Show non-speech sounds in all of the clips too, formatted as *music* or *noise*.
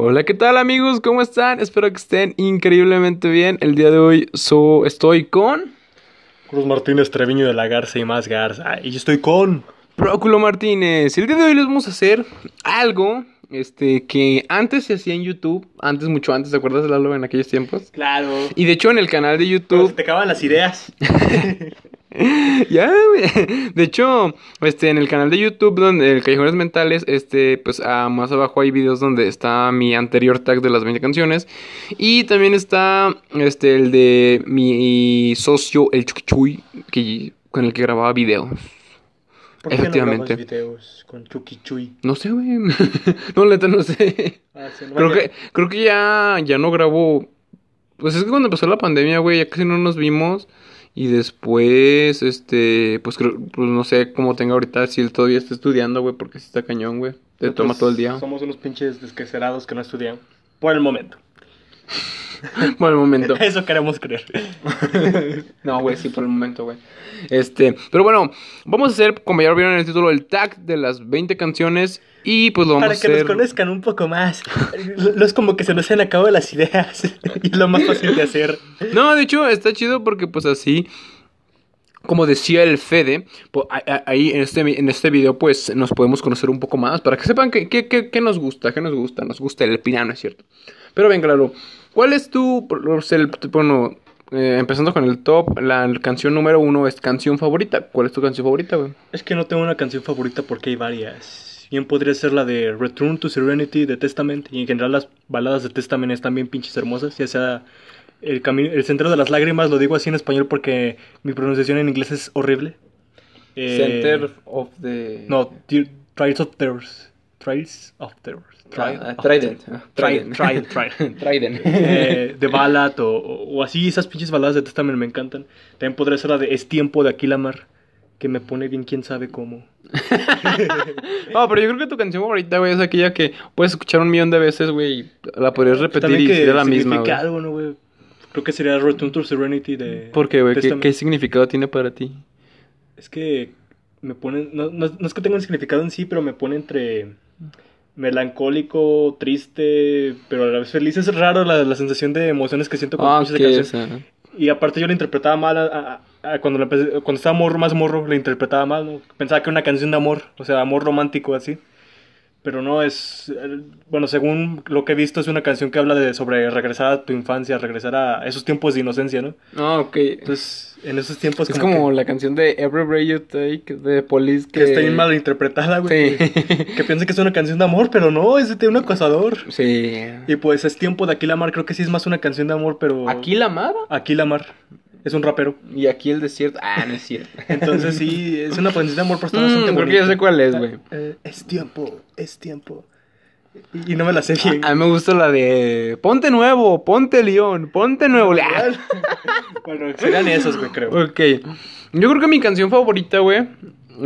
Hola, ¿qué tal amigos? ¿Cómo están? Espero que estén increíblemente bien. El día de hoy so- estoy con Cruz Martínez Treviño de la Garza y más Garza. Y yo estoy con. Próculo Martínez. El día de hoy les vamos a hacer algo este, que antes se hacía en YouTube. Antes, mucho antes, ¿te acuerdas de Lalo en aquellos tiempos? Claro. Y de hecho en el canal de YouTube... se te acaban las ideas. *laughs* ya. De hecho, este, en el canal de YouTube, donde el Callejones Mentales, este, pues ah, más abajo hay videos donde está mi anterior tag de las 20 canciones. Y también está este, el de mi socio, el Chuquichuy, que, con el que grababa videos. ¿Por qué Efectivamente. no grabas videos con Chucky Chuy? No sé, güey. *laughs* no, neta, no sé. Ah, sí, no Creo vaya. que, creo que ya, ya no grabo. Pues es que cuando empezó la pandemia, güey, ya casi no nos vimos. Y después, este, pues creo, pues no sé cómo tenga ahorita, si él todavía está estudiando, güey, porque sí está cañón, güey. Te Nosotros toma todo el día. Somos unos pinches desquecerados que no estudian. Por el momento. *laughs* Por el momento. *laughs* Eso queremos creer. *laughs* No, güey, sí, por el momento, güey. Este, pero bueno, vamos a hacer, como ya lo vieron en el título, el tag de las 20 canciones. Y pues lo vamos Para a que hacer. nos conozcan un poco más. No es como que se nos han acabado las ideas. y es lo más fácil de hacer. No, de hecho, está chido porque pues así, como decía el Fede, pues, ahí en este, en este video pues nos podemos conocer un poco más para que sepan qué que, que- qué nos gusta, qué nos gusta, nos gusta el pinano, es cierto. Pero ven, claro, ¿cuál es tu, el- bueno, eh, empezando con el top, la canción número uno es canción favorita? ¿Cuál es tu canción favorita, güey? Es que no tengo una canción favorita porque hay varias. Bien podría ser la de Return to Serenity de Testament. Y en general las baladas de Testament están bien pinches hermosas. Ya sea el, camino, el Centro de las Lágrimas, lo digo así en español porque mi pronunciación en inglés es horrible. Eh, Center of the... No, Tri- Trials of Terrors. Trials of Terrors. Trial Ah, of Trident. Terror. ah, trial. *laughs* Trident. Eh, de Ballad o, o así, esas pinches baladas de Testament me encantan. También podría ser la de Es tiempo de Aquilamar, que me pone bien quién sabe cómo. *laughs* No, pero yo creo que tu canción favorita, güey, es aquella que puedes escuchar un millón de veces, güey, y la podrías repetir y sería la misma, significa algo, ¿no, güey? Creo que sería Return to Serenity de... ¿Por qué, güey? ¿Qué, significado tiene para ti? Es que me pone... No, no- no es que tenga un significado en sí, pero me pone entre melancólico, triste, pero a la vez feliz. Es raro la, la sensación de emociones que siento con Ah, escuchas ok, esa canción. Y aparte yo la interpretaba mal a- a- a- cuando, la cuando estaba morro, más morro, la interpretaba mal, ¿no? Pensaba que era una canción de amor, o sea, amor romántico así. Pero no es, eh, bueno, según lo que he visto es una canción que habla de sobre regresar a tu infancia, regresar a esos tiempos de inocencia, ¿no? Ah, ok. Entonces, en esos tiempos es como que, la canción de Every Breath You Take de Police que... que está bien mal interpretada, güey. Sí. *laughs* Que, que piensa que es una canción de amor, pero no, es de un acosador. sí. Y pues es tiempo de Aquilamar, creo que sí es más una canción de amor, pero... Aquí la amaba Aquilamar, es un rapero. y aquí el desierto. Ah, no es cierto. *laughs* Entonces sí, es una canción de amor, pero está Mm, bastante creo que bonita. ya sé cuál es, güey. Eh, es tiempo, es tiempo. Y, y no me la sé bien. A mí me gusta la de Ponte nuevo, ponte león, ponte nuevo. Ah, *laughs* bueno, serían esos, güey, creo. Ok. Yo creo que mi canción favorita, güey.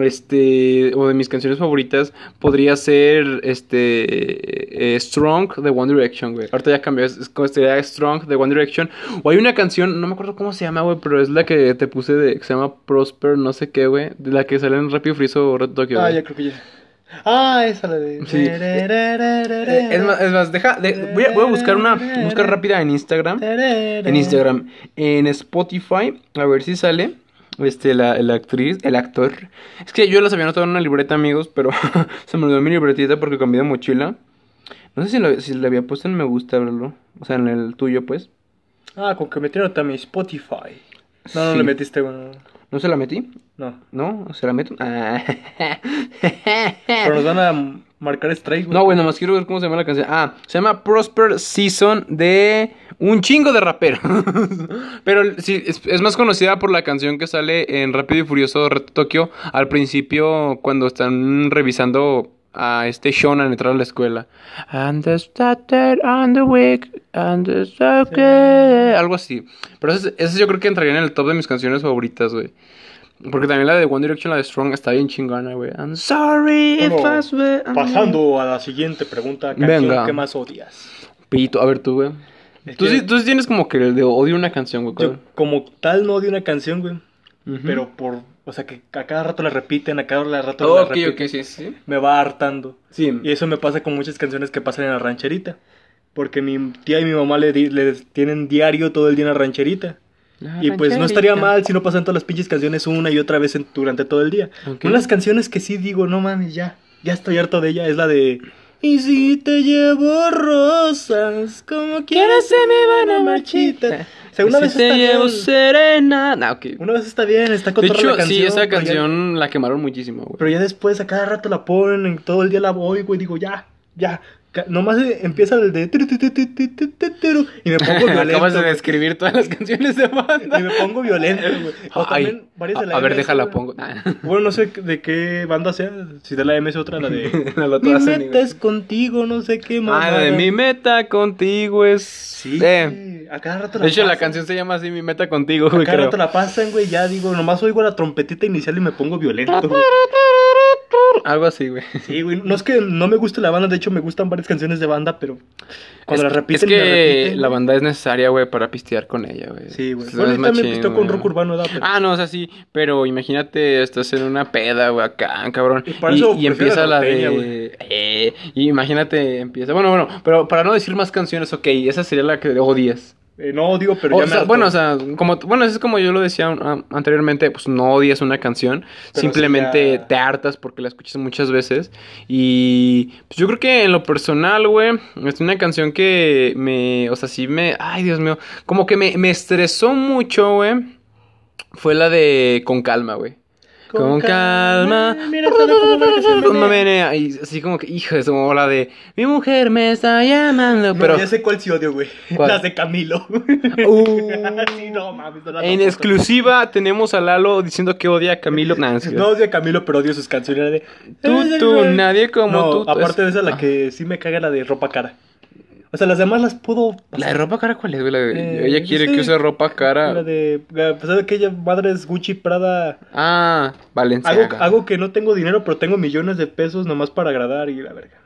Este. O de mis canciones favoritas. Podría ser. Este. eh, Strong de One Direction, güey. Ahorita ya cambió. Es, es como sería Strong de One Direction. O hay una canción. No me acuerdo cómo se llama, güey. Pero es la que te puse de. Que se llama Prosper, no sé qué, güey. De la que sale en Rápido Friso o Red Tokyo. Ah, ya creo que ya. Ah, esa la de. Sí. Eh, es más, es más, deja. de- voy, a, voy a buscar una. Buscar rápida en Instagram. En Instagram. En Spotify. A ver si sale. Este, la, la actriz, el actor. Es que yo las había anotado en una libreta, amigos, pero *laughs* se me olvidó mi libretita porque cambié de mochila. No sé si la había puesto en me gusta, verlo. O sea, en el tuyo, pues. Ah, con que metieron también Spotify. No, no le metiste, bueno. ¿No se la metí? No. ¿No? ¿Se la meto? Ah. *laughs* Pero nos van a marcar strike, güey. No, güey, nomás quiero ver cómo se llama la canción. Ah, se llama Prosper Season de un chingo de raperos. *laughs* Pero sí, es, es más conocida por la canción que sale en Rápido y Furioso Reto Tokio al principio cuando están revisando a este Shonan entrar a la escuela. And the started on the week, and the started- Algo así. Pero ese yo creo que entraría en el top de mis canciones favoritas, güey. Porque también la de One Direction, la de Strong, está bien chingona, güey. I'm sorry if Bueno, I swear- pasando a la siguiente pregunta. Canción Venga. que más odias. Pito, a ver tú, güey. Tú, sí, tú sí tienes como que el de odio una canción, güey. Yo como tal no odio una canción, güey. Pero por O sea, que a cada rato la repiten, a cada rato la ok, repiten. ok, sí, sí. Me va hartando. Sí. Y eso me pasa con muchas canciones que pasan en la rancherita. Porque mi tía y mi mamá le, tienen diario todo el día en la rancherita. y pues no estaría mal si no pasan todas las pinches canciones una y otra vez en- durante todo el día. Ok. Una de las canciones que sí digo, no mames, ya, ya estoy harto de ella, es la de... Y si te llevo rosas, como quieras se me van a marchita. O sea, una vez te está llevo bien. serena. Nah, ok. Una vez está bien, está De con hecho, la canción. sí, esa pero ya- canción la quemaron muchísimo, güey. pero ya después a cada rato la ponen, en todo el día la voy, güey, digo, ya, ya. Nomás empieza el de... Y me pongo *laughs* violento. Acabas de describir todas las canciones de banda. Y me pongo violento, güey. O también varias de la a, a ver, déjala güey. pongo. *laughs* Bueno, no sé de qué banda sea, si de la MS otra, la de... *laughs* Lo Mi meta es contigo, no sé qué Ah, mamada. la de mi meta contigo es. Sí, Eh, a cada rato la De hecho, la canción se llama así, mi meta contigo, A güey, cada creo. rato la pasan, güey, ya digo, nomás oigo la trompetita inicial y me pongo violento, güey. Algo así, güey. Sí, güey, no es que no me guste la banda, de hecho me gustan varias canciones de banda, pero cuando es, la repiten es que repiten, la banda es necesaria, güey, para pistear con ella, güey. Sí, güey. Bueno, también pisteó con rock urbano, ¿verdad? Pero- Ah, no, o sea, sí, pero imagínate, estás en una peda, güey, acá, cabrón. Y para Y, eso y prefiero empieza la de... Eh, y imagínate, empieza... Bueno, bueno, pero para no decir más canciones, ok, esa sería la que odias. Eh, no odio, pero O ya sea, bueno, o sea, como, bueno, es como yo lo decía um, anteriormente, pues no odias una canción, Pero simplemente ya- te hartas porque la escuchas muchas veces. Y pues yo creo que en lo personal, güey, es una canción que me, o sea, sí me, ay, Dios mío, como que me, me estresó mucho, güey. Fue la de Con Calma, güey. Con, calma. Mira, que se menea. Así como que, hijo de su como la de Mi mujer me está llamando. No, Pero ya sé cuál sí odio, güey. Las de Camilo. Uh. *laughs* sí, no mames. no las en exclusiva tenemos a Lalo diciendo que odia a Camilo. Nah, es No odio a Camilo, pero odio sus canciones. De... Tú, tú, nadie como no, tú. aparte de esa, Ah. la que sí me caga la de ropa cara. O sea, las demás las puedo... La de ropa cara, ¿cuál es, güey? Eh, Ella quiere sí. que use ropa cara. La de... A pesar de que ella madre es Gucci, Prada... Ah, Valenciaga. Hago, hago que no tengo dinero, pero tengo millones de pesos nomás para agradar y la verga.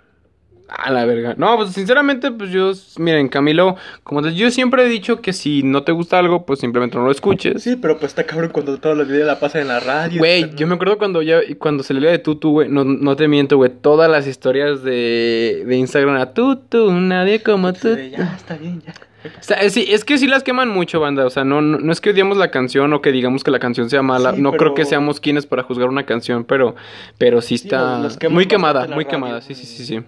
Ah, la verga. No, pues sinceramente, pues yo, miren, Camilo, como te- yo siempre he dicho que si no te gusta algo, pues simplemente no lo escuches. Sí, pero pues está cabrón cuando toda la vida la pasa en la radio. Güey, yo me acuerdo cuando ya, cuando salió la de Tutu, güey, no, no te miento, güey, todas las historias de, de Instagram a Tutu, nadie como tú. Sí, Ya, está bien, ya. O sea, es, sí, es que sí las queman mucho, banda. O sea, no, no, no es que odiamos la canción o que digamos que la canción sea mala. Sí, no pero- creo que seamos quienes para juzgar una canción, pero, pero sí está muy quemada, muy radio, quemada. Sí, sí, sí, sí.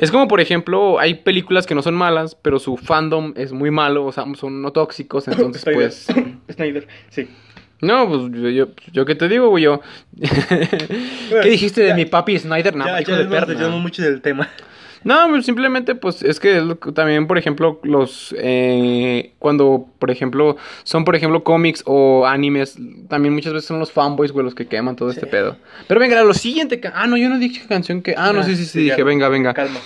Es como, por ejemplo, hay películas que no son malas, pero su fandom es muy malo, o sea, son no tóxicos, *laughs* entonces pues... *laughs* Snyder, sí. No, pues yo, yo, yo qué te digo, güey, yo... *laughs* ¿Qué dijiste de Ya- mi papi Snyder? No, ya, hijo ya de mucho del tema. No, pues, simplemente pues es que también, por ejemplo, los eh, cuando, por ejemplo, son por ejemplo cómics o animes, también muchas veces son los fanboys, güey, los que queman todo este pedo. Pero venga, lo siguiente, ah, no, yo no dije canción que, ah, no, sí, sí, sí, dije, venga, venga. Calma.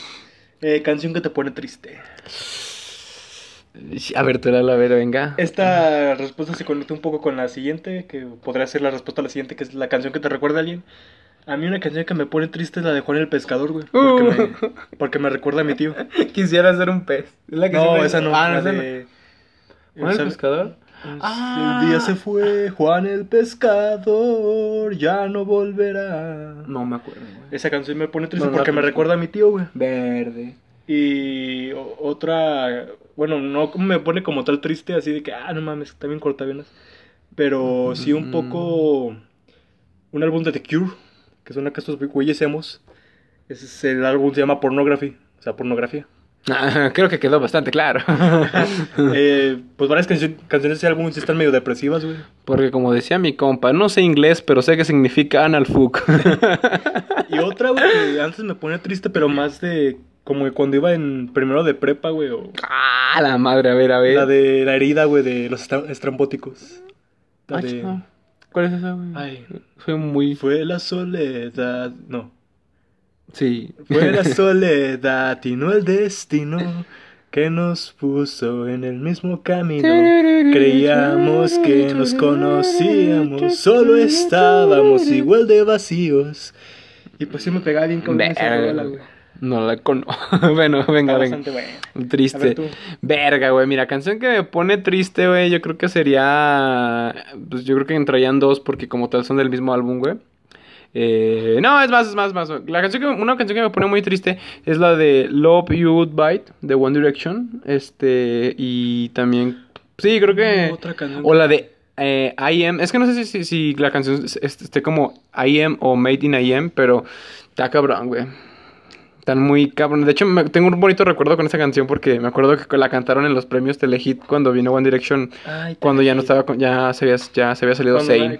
Eh, canción que te pone triste. A ver, tú era la ver, venga. Esta respuesta se conecta un poco con la siguiente, que podría ser la respuesta a la siguiente, que es la canción que te recuerda a alguien. A mí una canción que me pone triste es la de Juan el Pescador, güey. Porque, Uh. me, *laughs* porque me recuerda a mi tío. Quisiera ser un pez. ¿Es la que No, siempre- esa no. Ah, no, de... ¿Juan el pescador? El Ah. día se fue Juan el Pescador, ya no volverá. No me acuerdo, güey. Esa canción me pone triste No, porque me recuerda a mi tío, güey. Verde. Y otra, bueno, no me pone como tal triste, así de que, ah, no mames, está bien cortavenas. Pero sí un poco. Un álbum de The Cure, que son acá estos güeyes emos. Ese es el álbum se llama Pornography, o sea, pornografía. Ah, creo que quedó bastante claro. *laughs* Eh, pues varias cancio- canciones de ese álbum sí están medio depresivas, güey. Porque como decía mi compa, no sé inglés, pero sé que significa analfuck. *laughs* Y otra, güey, que antes me ponía triste, pero más de. Como de cuando iba en primero de prepa, güey. O ah, la madre, a ver, a ver. la de la herida, güey, de los estra- estrambóticos. La Ay, de- no. ¿Cuál es esa, güey? Ay. Soy muy... Fue la soledad. No. Sí. Fue la *laughs* soledad y no el destino que nos puso en el mismo camino. Creíamos que nos conocíamos, solo estábamos igual de vacíos. Y pues sí me pegaba bien con esa rola, güey. No la conozco. *laughs* bueno, venga, Está venga. bastante buena. A Triste. ver tú. Verga, güey. Mira, canción que me pone triste, güey. Yo creo que sería. Pues yo creo que entrarían dos porque, como tal, son del mismo álbum, güey. Eh, no, es más, es más, es más. La canción que, una canción que me pone muy triste es la de Love You Goodbye de One Direction. Este. Y también. Sí, creo que. Otra canción. O la de eh, I Am. Es que no sé si, si, si la canción es- es- esté como I Am o Made in I Am, pero está cabrón, güey. Están muy cabrón. De hecho, me- tengo un bonito recuerdo con esa canción porque me acuerdo que la cantaron en los premios Telehit cuando vino One Direction. Ay, Cuando ya no Telehit. estaba, con- ya se había, ya se había salido Zayn. la-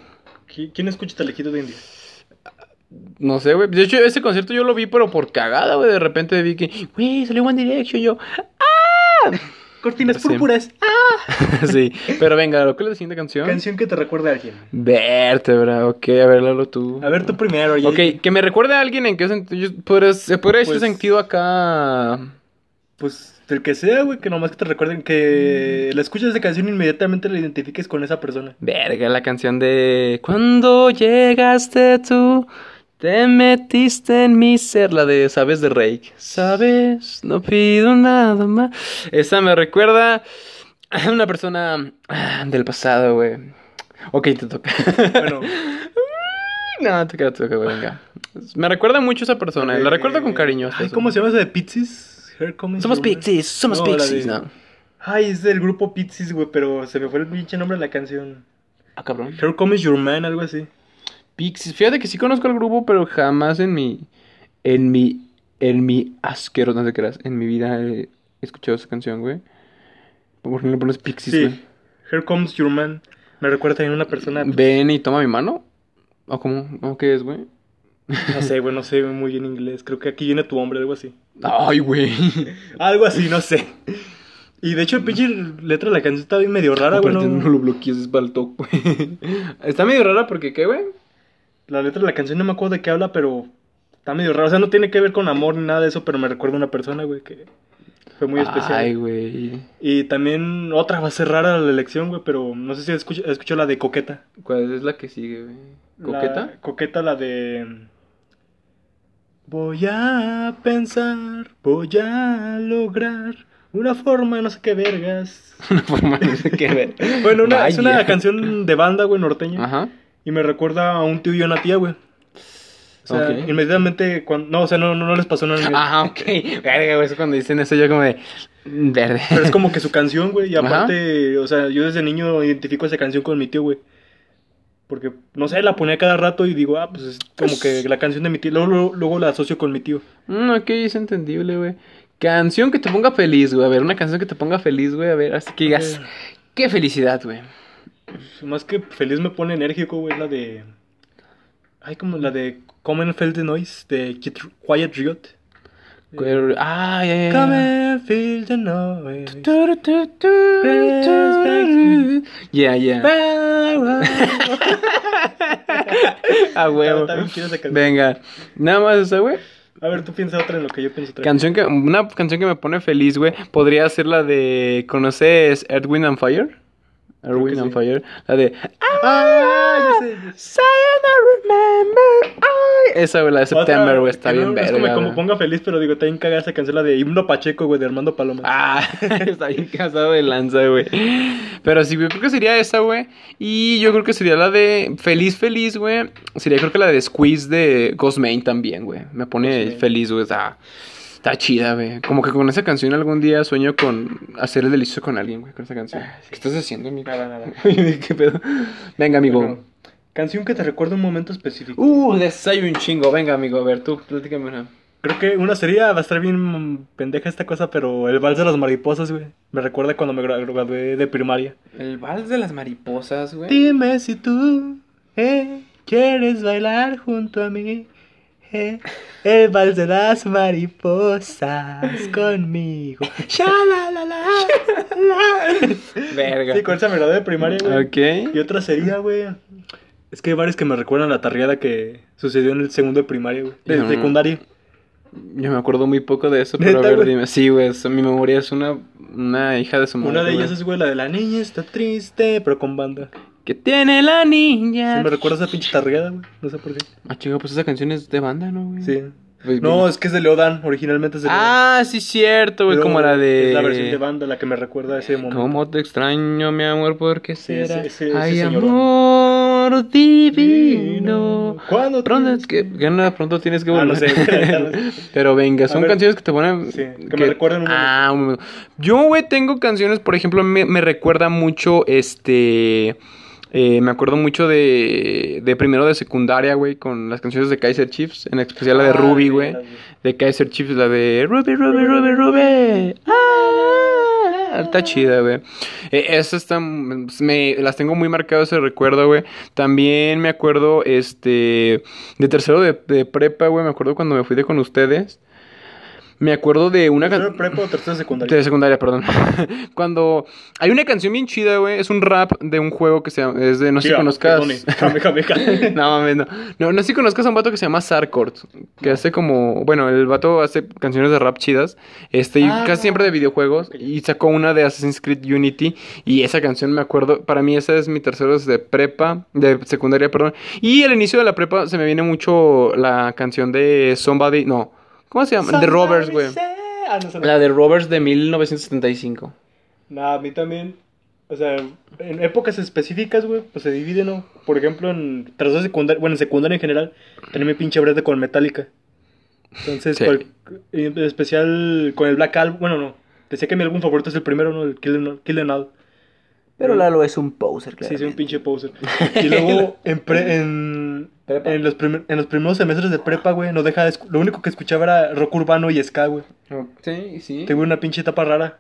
¿Qui- ¿Quién escucha Telequito de India? No sé, güey. De hecho, ese concierto yo lo vi, pero por cagada, güey. De repente vi que, güey, salió One Direction. Yo, Cortinas Sí. púrpuras. *laughs* sí. Pero venga, ¿cuál es la siguiente canción? Canción que te recuerde a alguien. Vértebra, ok, a ver, Lalo, tú. A ver, tú primero. oye. Ok, que me recuerde a alguien en qué sentido. podría- Se podría Pues- sentido acá. Pues del que sea, güey, que nomás que te recuerden que la escuchas esa canción e inmediatamente la identifiques con esa persona. Verga, la canción de. Cuando llegaste tú, te metiste en mi ser. La de Sabes de Rake. Sabes, no pido nada más. Esa me recuerda a una persona ah, del pasado, güey. Ok, te toca. Bueno, *laughs* no, te toca, te toca, güey, venga. Me recuerda mucho a esa persona. La recuerdo con cariño. Ay, eso. ¿cómo se llama esa de Pixies? Somos Pixies, somos No, Pixies, de- ¿no? Ay, es del grupo Pixies, güey, pero se me fue el pinche nombre de la canción. Ah, cabrón. Here comes your man, algo así. Pixies. Fíjate que sí conozco el grupo, pero jamás en mi. En mi. En mi asquero, no te creas. En mi vida he escuchado esa canción, güey. ¿Por qué no le pones Pixies, Sí. güey? Here comes your man. Me recuerda también a una persona. pues, Ven y toma mi mano. ¿O cómo? ¿Cómo que es, güey? No sé, güey, no sé muy bien inglés. Creo que aquí viene tu hombre, algo así. Ay, güey. *laughs* Algo así, no sé. Y de hecho, el pinche letra de la canción está bien medio rara, güey. No- no lo bloquees, es para el toque, güey. *laughs* Está medio rara porque, ¿qué, güey? La letra de la canción no me acuerdo de qué habla, pero está medio rara. O sea, no tiene que ver con amor ni nada de eso, pero me recuerda a una persona, güey, que fue muy especial. Ay, güey. Y también otra va a ser rara la elección, güey, pero no sé si escucho, escuchó la de Coqueta. ¿Cuál es la que sigue, güey? La- ¿Coqueta? coqueta, la de... Voy a pensar, voy a lograr una forma, no sé qué vergas. *laughs* Una forma no sé qué ver. Bueno, una, es una canción de banda, güey, norteña. Ajá. Y me recuerda a un tío y a una tía, güey. O sea, inmediatamente cuando... No, o sea, no, no, no les pasó nada. Ajá, ok. *laughs* Verga, güey, eso cuando dicen eso yo como de... Verde. Pero es como que su canción, güey. Y Ajá. aparte, o sea, yo desde niño identifico esa canción con mi tío, güey. Porque, no sé, la ponía cada rato y digo, ah, pues es como Pues- que la canción de mi tío. Luego, luego, luego la asocio con mi tío. Mm, ok, es entendible, güey. Canción que te ponga feliz, güey. A ver, una canción que te ponga feliz, güey. A ver, así que digas... Qué felicidad, güey. Más que feliz me pone enérgico, güey, la de... Ay, como la de Come and Feel the Noise, de Kid- Quiet Riot. Cuero- Ah, ya. Come and feel the noise. Turu, tu, tu, turu. Ya, ya. A huevo. Venga. Nada más esa, güey. A ver, tú piensa otra en lo que yo pienso otra. Canción que, una canción que me pone feliz, güey, podría ser la de, ¿conoces Earth, Wind and Fire? Wind and sí. Fire, la de Ah, ya sé. ya sé. Don't remember, I- Esa, güey, la de September, güey, está bien verga. Es como, como ponga feliz, pero digo, está bien cagada esa canción, la de Himno Pacheco, güey, de Armando Paloma. Ah, *laughs* está bien casado de lanza, güey. Pero sí, güey, creo que sería esa, güey. Y yo creo que sería la de Feliz, Feliz, güey. Sería creo que la de Squeeze de Ghost Main también, güey. Me pone Ghost feliz, güey. Está, está chida, güey. Como que con esa canción algún día sueño con hacer el delicioso con alguien, güey, con esa canción. Ah, sí. ¿Qué estás haciendo, amigo? Nada, nada. *laughs* ¿Qué pedo? Venga, amigo. Bueno, canción que te recuerda un momento específico. Uh, de esa hay un chingo. Venga, amigo, a ver, tú, platícame una. Creo que una sería, va a estar bien pendeja esta cosa, pero el vals de las mariposas, güey. Me recuerda cuando me gra- gradué de primaria. El vals de las mariposas, güey. Dime si tú eh, quieres bailar junto a mí. El vals de las mariposas conmigo. Shalalala, la. Verga. Sí, con esa me de primaria, güey. Ok. Y otra sería, güey. Es que hay varios que me recuerdan la tarriada que sucedió en el segundo de primaria, güey. De No. secundaria. Yo me acuerdo muy poco de eso, pero a ¿Neta, ver, dime. Sí, güey, mi memoria es una, una hija de su madre. Una de ellas es, güey, la de la niña está triste, pero con banda. Que tiene la niña. Sí, me recuerda esa pinche tarriada, güey. No sé por qué. Ah, chica, pues esa canción es de banda, ¿no, güey? Sí. Pues, No, es que es de Leodan, originalmente es de Leodan. Ah, sí, cierto, güey, como la de... Es la versión de banda la que me recuerda a ese momento. ¿Cómo te extraño, mi amor? ¿Por qué Sí, será? ese- ese- Ay, amor divino. ¿Cuándo Pronto, tienes es que, que no, pronto tienes que Ah, volver. no sé, ya lo sé. *laughs* Pero venga, son ver. canciones que te ponen. Sí, que me recuerdan un Ah, un momento. Yo, güey, tengo canciones, por ejemplo, me, me recuerda mucho este. Eh, me acuerdo mucho de, de primero de secundaria, güey, con las canciones de Kaiser Chiefs, en especial la de Ah, Ruby, güey. De Kaiser Chiefs, la de Ruby, Ruby, Ruby, Ruby. Ah, está chida, güey. Eh, esas están, me, las tengo muy marcadas ese recuerdo, güey. También me acuerdo, este, de tercero de, de prepa, güey, me acuerdo cuando me fui de con ustedes. Me acuerdo de una ¿Tercero canción... de prepa o tercero de secundaria? De secundaria, perdón. *laughs* Cuando hay una canción bien chida, güey, es un rap de un juego que se llama, es de, no sé si conozcas. perdone. Jame, jame, jame. *laughs* no, mames, no. No, no sé si conozcas a un vato que se llama Sarkort, que hace como, bueno, el vato hace canciones de rap chidas, este, y Ah, casi siempre de videojuegos, y sacó una de Assassin's Creed Unity, y esa canción me acuerdo, para mí esa es mi tercero de prepa, de secundaria, perdón, y al inicio de la prepa se me viene mucho la canción de Somebody, no, ¿cómo se llama? De Robbers, güey. Ah, no. La de Robbers de 1975. Nah, a mí también. O sea, en épocas específicas, güey, pues se divide, ¿no? Por ejemplo, en de secundaria, bueno, en secundaria en general, tenía mi pinche brete con Metallica. Entonces, Sí. cual- en especial con el Black Album, bueno, no. Decía que mi álbum favorito es el primero, ¿no? El Kill Em- Kill Em All. Pero Lalo es un poser, Sí, soy un pinche poser. Y luego, *laughs* en, pre- en, Prepa. en, los primer- en los primeros semestres de prepa, güey, no deja Lo único que escuchaba era rock urbano y ska, güey. Sí, sí. Tuve una pinche etapa rara.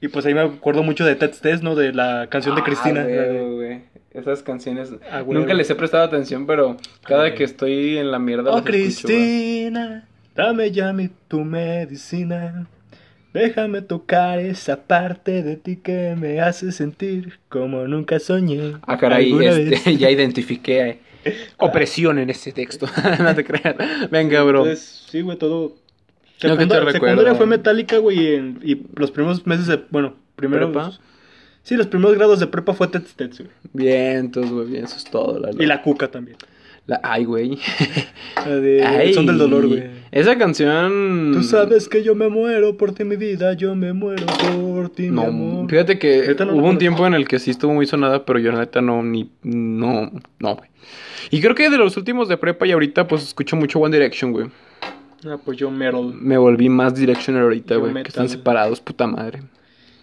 Y pues ahí me acuerdo mucho de Ted Test, ¿no? De la canción de Cristina. Ah, huevo, güey. Esas canciones. Ah, huevo. Nunca les he prestado atención, pero cada que estoy en la mierda. Oh, las escucho, güey. Cristina, dame ya mi, tu medicina. Déjame tocar esa parte de ti que me hace sentir como nunca soñé. Ah, caray, este, *laughs* ya identifiqué eh, *laughs* opresión en este texto. *laughs* no te creas. Venga, bro. Entonces, sí, güey, todo. Que te secundaria fue metálica, güey, y, los primeros meses de. Bueno, primero. ¿Prepa? Sí, los primeros grados de prepa fue Ted Test, güey. Bien, entonces, güey, bien, eso es todo. La, Y la cuca también. La- ay, güey. La de Ay. Son del dolor, güey. Esa canción. Tú sabes que yo me muero por ti, mi vida, yo me muero por ti, mi No, amor. fíjate que no hubo un tiempo en el que sí estuvo muy sonada, pero yo la neta no, ni, no, no, güey. Y creo que de los últimos de prepa y ahorita, pues escucho mucho One Direction, güey. Ah, pues yo metal. Me volví más Directioner ahorita, güey. Que están separados, puta madre.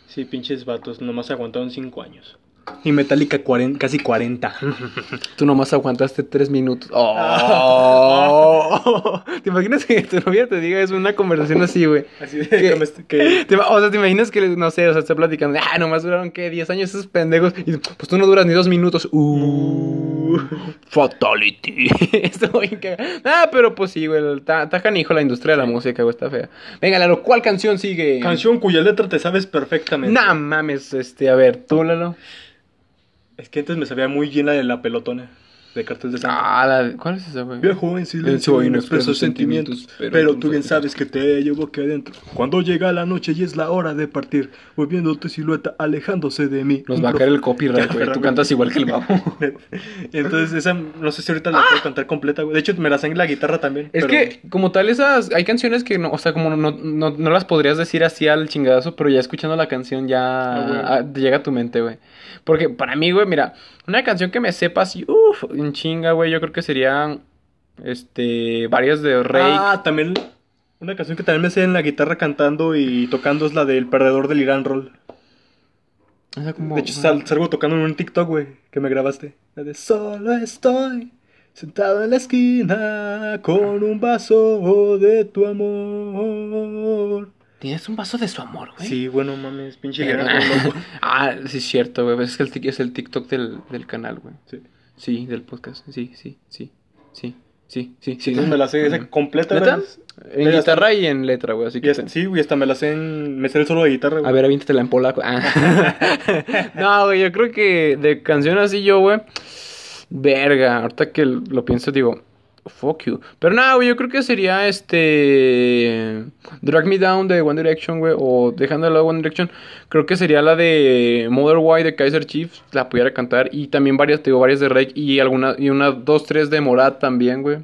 Sí, pinches vatos, nomás aguantaron 5 años. Y Metallica cuaren- casi 40. *laughs* Tú nomás aguantaste tres minutos. Oh. *laughs* ¿Te imaginas que tu novia te diga en una conversación así, güey? Así de o sea, ¿te imaginas que, no sé, o sea, está platicando, ah, nomás duraron, ¿qué? 10 años esos pendejos. Y pues tú no duras ni dos minutos. Uh, *laughs* fatality. Estoy cagado. Ah, pero pues sí, güey, está canijo la industria de la música, güey, está fea. Venga, Lalo, ¿cuál canción sigue? Canción cuya letra te sabes perfectamente. Nah, mames, este, a ver, tú, Lalo. Es que antes me sabía muy bien de la pelotona. De cartel de Santa. Ah, la, ¿cuál es esa, güey? Viajo en silencio y no expreso sentimientos, pero, tú bien sabes que te llevo aquí adentro. Cuando llega la noche y es la hora de partir, volviendo tu silueta, alejándose de mí. Nos va a caer el copyright, güey. Tú cantas igual que el babo. *laughs* Entonces, esa, no sé si ahorita la puedo cantar completa, güey. De hecho, me la en la guitarra también. Es pero- que, como tal, esas. Hay canciones que no. O sea, como no, no, no las podrías decir así al chingadazo, pero ya escuchando la canción ya. Ah, ah, llega a tu mente, güey. Porque para mí, güey, mira, una canción que me sepa así, uff, en chinga, güey, yo creo que serían. Este. Varias de Rey. Ah, también. Una canción que también me sé en la guitarra cantando y tocando es la del perdedor del Irán Roll. Esa como- De hecho, sal- salgo tocando en un TikTok, güey, que me grabaste. La de solo estoy sentado en la esquina con un vaso de tu amor. Tienes un vaso de su amor, güey. Sí, bueno, mames, pinche Pero- *laughs* ah, sí, es cierto, güey. Es que el es el TikTok del, del canal, güey. Sí. Sí, del podcast. Sí, sí, sí. Sí, sí, sí. sí. Entonces me la sé esa completa, ¿Neta? En guitarra y en letra, güey. Así Y que. hasta- sí, güey, hasta me la sé en. Me sé el solo de guitarra, güey. A ver, aviéntatela en polaco. Ah. *laughs* no, güey, yo creo que de canción así yo, güey. Verga, ahorita que lo pienso, digo. Fuck you. Pero nada, güey, yo creo que sería este. Drag Me Down de One Direction, güey. O dejando de lado One Direction. Creo que sería la de Mother Why de Kaiser Chiefs. La pudiera cantar. Y también varias, te digo, varias de Rake. Y alguna, y una, dos, tres de Morat también, güey.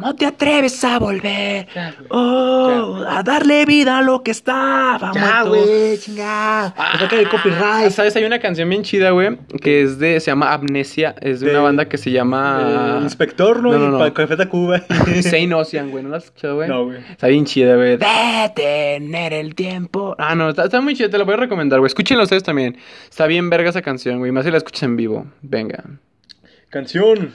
¿Cómo te atreves a volver? Ya. Oh, a darle vida a lo que estaba Ya, güey, chingada. Saca el copyright. ¿Sabes? Hay una canción bien chida, güey, que es de, se llama Amnesia, es de, De- una banda que se llama... Inspector, ¿no? No, no, Y no. Café Tacuba. *laughs* Saint *laughs* Ocean, güey, ¿no la has escuchado, güey? No, güey. Está bien chida, güey. Detener el tiempo. Ah, no, está, está muy chida, te la voy a recomendar, güey. Escúchenla ustedes también. Está bien verga esa canción, güey, más si la escuchas en vivo. Venga. Canción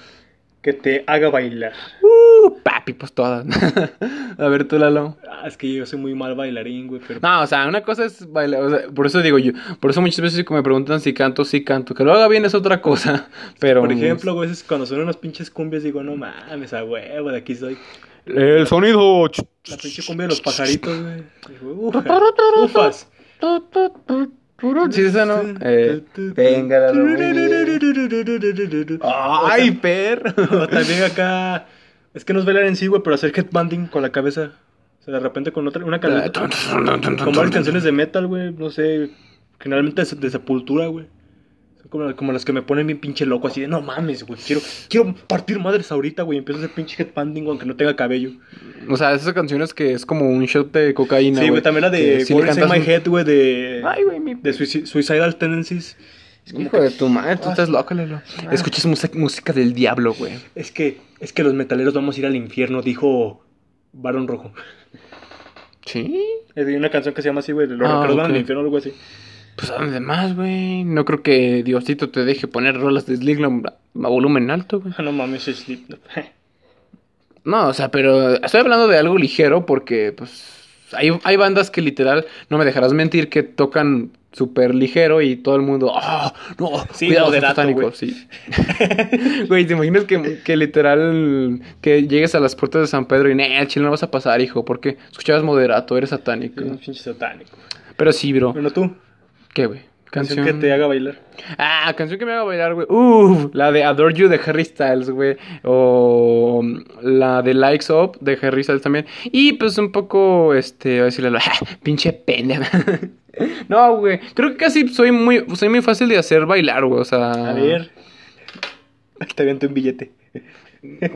que te haga bailar. Uh, papi, pues todas. *laughs* a ver, tú, Lalo. Ah, es que yo soy muy mal bailarín, güey, pero... No, o sea, una cosa es bailar, o sea, por eso digo yo, por eso muchas veces me preguntan si canto, sí canto, que lo haga bien es otra cosa, *laughs* pero... Por ejemplo, güey, veces cuando suenan unas pinches cumbias digo, no mames, a huevo, de aquí soy. El sonido... La pinche cumbia de los pajaritos, güey. Digo, "Ufa, Ufas. Sí, esa no. Eh, venga, bien. *laughs* Ay, perro. O también acá... Es que no es bailar en sí, güey, pero hacer headbanding con la cabeza. O sea, de repente con otra... Una canción... Con varias canciones de metal, güey, no sé... Generalmente de, de sepultura, güey. Son como, como las que me ponen bien pinche loco, así de, no mames, güey, quiero, quiero partir madres ahorita, güey. Empiezo a hacer pinche headbanding aunque no tenga cabello. O sea, esas canciones que es como un shot de cocaína, sí, güey, también la de Words in cantas My un- Head, güey, de... Ay, güey, mi... de Suici- Suicidal Tendencies. Es como Hijo que- de tu madre, tú Ah. estás loco, Lalo. Escuchas música, música del diablo, güey. Es que, es que los metaleros vamos a ir al infierno, dijo Barón Rojo. ¿Sí? Es de una canción que se llama así, güey, los Ah, rockeros van al infierno o algo así. Pues a dónde más, güey. No creo que Diosito te deje poner rolas de Slipknot a a volumen alto, güey. Ah, no mames, es Slipknot. *laughs* No, o sea, pero estoy hablando de algo ligero porque, pues, hay, hay bandas que literal, no me dejarás mentir, que tocan súper ligero y todo el mundo, ah, no, Sí, cuidado, son moderato, satánicos", güey. sí. *laughs* Güey, ¿te imaginas que, que literal, que llegues a las puertas de San Pedro y, "Nah, al chile no vas a pasar, hijo, porque escuchabas moderato, eres satánico. Un pinche satánico. Pero sí, bro. Bueno, tú, ¿Qué, güey? Canción que te haga bailar. Ah, canción que me haga bailar, güey. Uf, la de Adore You de Harry Styles, güey. O la de Likes Up de Harry Styles también. Y pues un poco, este, voy a decirle, *laughs* "Ah, pinche pendeja. *laughs* no, güey. Creo que casi soy muy, soy muy fácil de hacer bailar, güey. O sea. A ver. Te aviento un billete.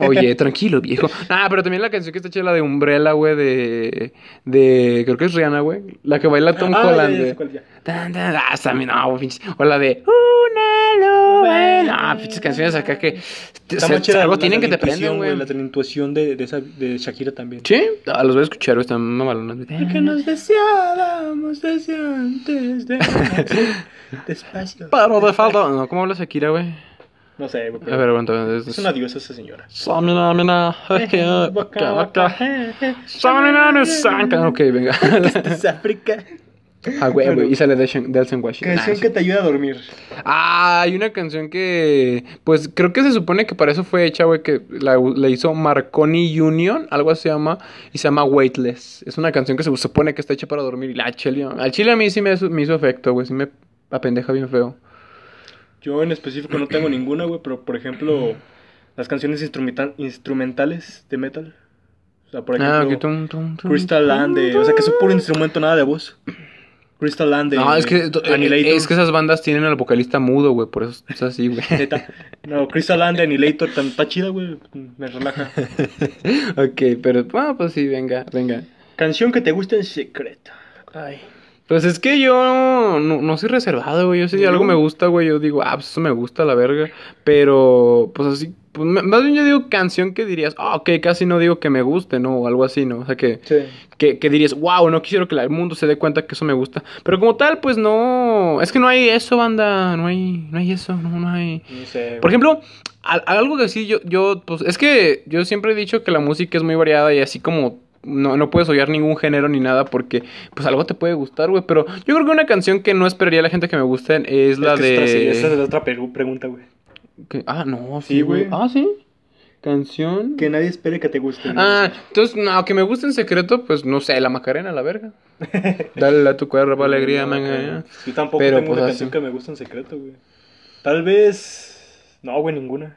Oye, tranquilo, viejo. Ah, pero también la canción que está chida, la de Umbrella, güey, de, de. Creo que es Rihanna, güey. La que baila Tom Ah, ya, Holland, ya ya. Tan, tan, ah, esa, mi- no, pinches. O la de Una luz. No, pinches canciones acá que. Está se- más chida algo la tienen de que la te prenden, güey. La la intuición de, de, esa, de Shakira también. Sí, ah, los voy a escuchar, güey, están mamalonas. Que nos deseábamos desde antes de *laughs* Despacio. Pero de falta. No, ¿cómo habla Shakira, güey? No sé, güey. A pero ver, aguanta. Es, Es una diosa esa señora. Ok, venga. *laughs* Es África. Ah, güey, güey. Y sale de Delson Washington. Canción Ah, que te ayuda a dormir. Ah, hay una canción que, pues creo que se supone que para eso fue hecha, güey, que la, la hizo Marconi Union, algo así se llama, y se llama Weightless. Es una canción que se supone que está hecha para dormir y la chile, al chile a mí sí me, hizo- me hizo efecto, güey, sí me apendeja bien feo. Yo en específico no tengo ninguna, güey, pero por ejemplo, las canciones instrumenta- instrumentales de metal. O sea, por ejemplo, Ah, que tum, tum, tum, Crystal Land, de- o sea, que es un puro instrumento, nada de voz. Crystal Land de No, es que, eh, Annihilator. es que esas bandas tienen al vocalista mudo, güey, por eso es así, güey. *laughs* No, Crystal Land de Annihilator tan- está chida, güey. Me relaja. *laughs* ok, pero, bueno, pues sí, venga, venga. Canción que te gusta en secreto. Ay. Pues es que yo no, no soy reservado, güey. Yo si algo me gusta, güey, yo digo, ah, pues eso me gusta, la verga. Pero, pues así, pues más bien yo digo canción que dirías, ah, ok, casi no digo que me guste, ¿no? O algo así, ¿no? O sea, que, Sí. que, que dirías, wow, no quisiera que el mundo se dé cuenta que eso me gusta. Pero como tal, pues no, es que no hay eso, banda, no hay, no hay eso, no, no hay. No sé. Por ejemplo, al- algo que sí, yo, yo, pues, es que yo siempre he dicho que la música es muy variada y así como no, no puedes odiar ningún género ni nada porque, pues, algo te puede gustar, güey. Pero yo creo que una canción que no esperaría a la gente que me guste es la Es que es otra- sí, esa es de... la otra pregunta, güey. Ah, no, Sí, güey. Ah, sí. Canción... Que nadie espere que te guste. ¿no? Ah, entonces, no, que me guste en secreto, pues, no sé, la Macarena, la verga. *laughs* Dale a tu cuerpo alegría, No, manga. Yo tampoco Pero, tengo pues, una así. canción que me guste en secreto, güey. Tal vez. No, güey, ninguna.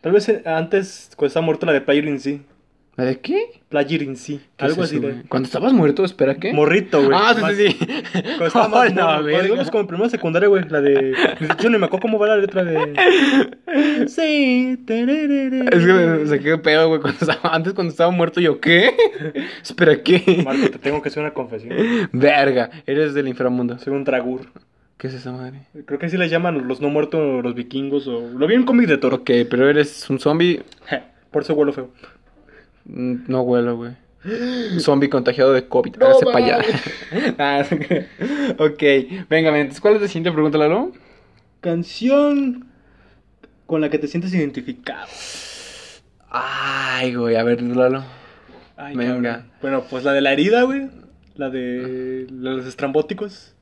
Tal vez eh, antes, cuando estaba muerta la de Player in sí. ¿La de qué? Player in sí. ¿Qué Algo es así eso, de. Cuando estabas muerto, espera, ¿qué? Morrito, güey. Ah, sí, Más- sí, sí. Cuando estaba más Hola, morro, verga. cuando íbamos como en primera secundaria, güey. La de. Yo no me acuerdo cómo va la letra de. *laughs* Sí. Es que me saqué pedo, güey, cuando estaba, antes cuando estaba muerto, yo, ¿qué? *laughs* Espera, ¿qué? Marco, te tengo que hacer una confesión. Verga, eres del inframundo. Soy un tragur. ¿Qué es esa madre? Creo que así les llaman los no muertos, los vikingos o... Lo vi en un cómic de Toro. Ok, pero eres un zombie. *laughs* Por eso huelo feo. Mm, No huelo, güey. Zombie contagiado de COVID. No Hágase para allá. *laughs* Ah, ok, venga, ven, entonces, ¿cuál es la siguiente pregunta, Lalo? Canción con la que te sientes identificado. Ay, güey, a ver, Lalo. Ay, Venga. Bueno, pues la de la herida, güey. La de la de los estrambóticos.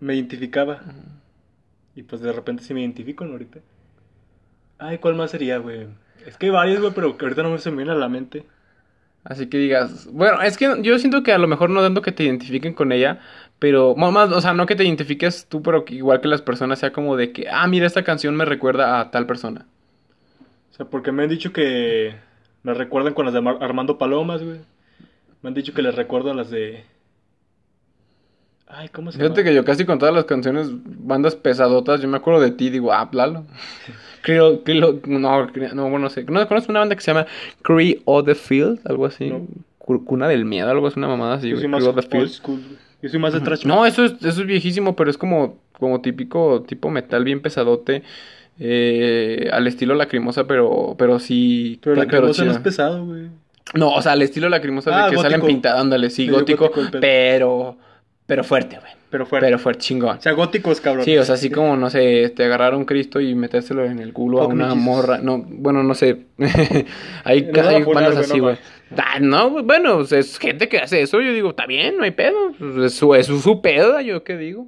Me identificaba. Y pues de repente sí me identifico, ¿no? Ahorita. Ay, ¿cuál más sería, güey? Es que hay varias, güey, pero que ahorita no me se me viene a la mente. Así que digas, bueno, es que yo siento que a lo mejor no tanto que te identifiquen con ella, pero más, o sea, no que te identifiques tú, pero que igual que las personas sea como de que, ah, mira, esta canción me recuerda a tal persona. O sea, porque me han dicho que me recuerdan con las de Armando Palomas, güey. Me han dicho que les recuerdo a las de... Ay, ¿cómo se llama? Fíjate que yo casi con todas las canciones, bandas pesadotas, yo me acuerdo de ti, digo, ah, Lalo. *laughs* Creo, creo, no, no, bueno, no sé. ¿No conoces una banda que se llama Cree of the Field? Algo así. No. Cu- Cuna del Miedo, algo así, una mamada así, Yo soy más the Field. school. Yo soy más de trash. No, eso es, eso es viejísimo, pero es como, como típico, tipo metal bien pesadote. eh, al estilo lacrimosa, pero, pero sí. Pero la cremosa no es pesado, güey. No, o sea, al estilo lacrimosa Ah, de que salen pintadas, ándale, sí, gótico, pero, pero fuerte, güey. Pero fuerte. Pero fuerte, chingón. O sea, góticos, cabrón. Sí, o sea, así como, no sé, te agarrar un Cristo y metérselo en el culo a Fuck una morra. No, bueno, no sé. *laughs* hay funar, bandas güey, así, no güey. Ah, no, güey, bueno, sea, es gente que hace eso. Yo digo, está bien, no hay pedo. Es su, es su, pedo, yo qué digo.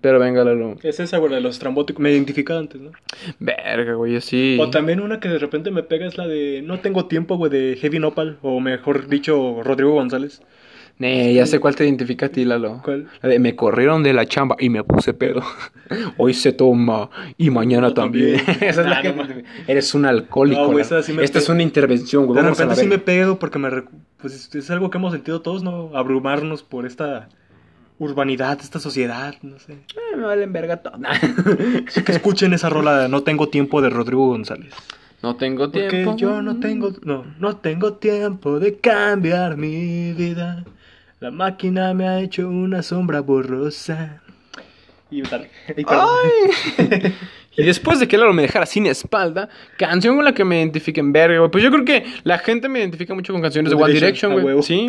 Pero venga, Lalo. Es esa, güey, de los estrambóticos. Me identificaba antes, ¿no? Verga, güey, yo sí. O también una que de repente me pega es la de No tengo tiempo, güey, de Heavy Nopal. O mejor dicho, Rodrigo González. Nee, ya sé cuál te identifica a ti, Lalo. ¿Cuál? La de me corrieron de la chamba y me puse pedo. *laughs* Hoy se toma y mañana Yo también. también. *laughs* esa es la Nah, que no. Eres un alcohólico. No, sí me Esta es una intervención, güey. De Vamos repente sí me pego porque me... recu- Pues es- algo que hemos sentido todos, ¿no? Abrumarnos por esta urbanidad, esta sociedad, no sé. Eh, me valen verga todo. *laughs* Así que escuchen esa rola de No tengo tiempo de Rodrigo González. no tengo Porque tiempo. yo no tengo, no, no tengo tiempo de cambiar mi vida. La máquina me ha hecho una sombra borrosa. Y tal. y perdón. Ay. y después de que Lalo me dejara sin espalda, canción con la que me identifiquen verga, güey. Pues yo creo que la gente me identifica mucho con canciones de One Direction, güey. Sí.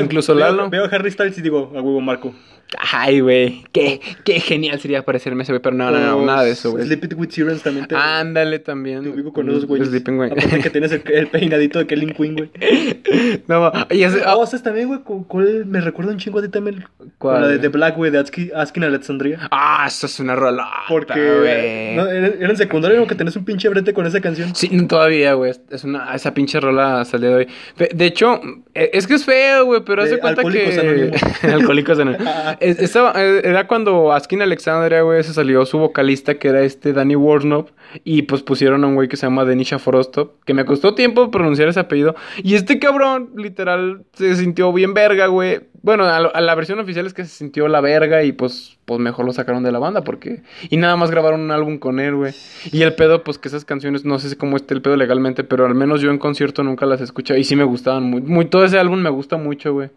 Incluso Lalo. Veo a Harry Styles y digo, a huevo Marco. Ay, güey. Qué, qué genial sería parecerme ese güey, pero no, no, no, nada de eso, güey. Sleep It with Sirens también te, Ándale también. te ubico con esos güeyes. Sleeping, güey. Aparte que tienes el, el peinadito de Kelly Queen, güey. *laughs* No, ese- Oh, ¿sabes también, güey? ¿Con cuál me recuerda un chingo a ti también? ¿Cuál, Con la de? The Black, güey, de Askin, Askin Alexandria. Ah, eso es una rola. Porque güey. no, era, era en secundaria ¿no? que tenés un pinche brete con esa canción. Sí, todavía, güey. Es una, esa pinche rola hasta el día de hoy. De hecho, eh, es que es feo, güey, pero De haz de cuenta Alcohólicos que. Anónimos. *laughs* Alcohólicos Anónimos. *laughs* Es- estaba- eh, era cuando Askin Alexandria, güey, se salió su vocalista, que era este Danny Warnop. Y pues pusieron a un güey que se llama Denisha Forostop. Que me costó tiempo pronunciar ese apellido. Y este cabrón, literal, se sintió bien verga, güey. Bueno, a, la versión oficial es que se sintió la verga. Y pues, pues mejor lo sacaron de la banda. Porque. Y nada más grabaron un álbum con él, güey. Y el pedo, pues que esas canciones, no sé cómo esté el pedo legalmente, pero al menos yo en concierto nunca las he escuchado. Y sí me gustaban muy, muy todo ese álbum me gusta mucho, güey.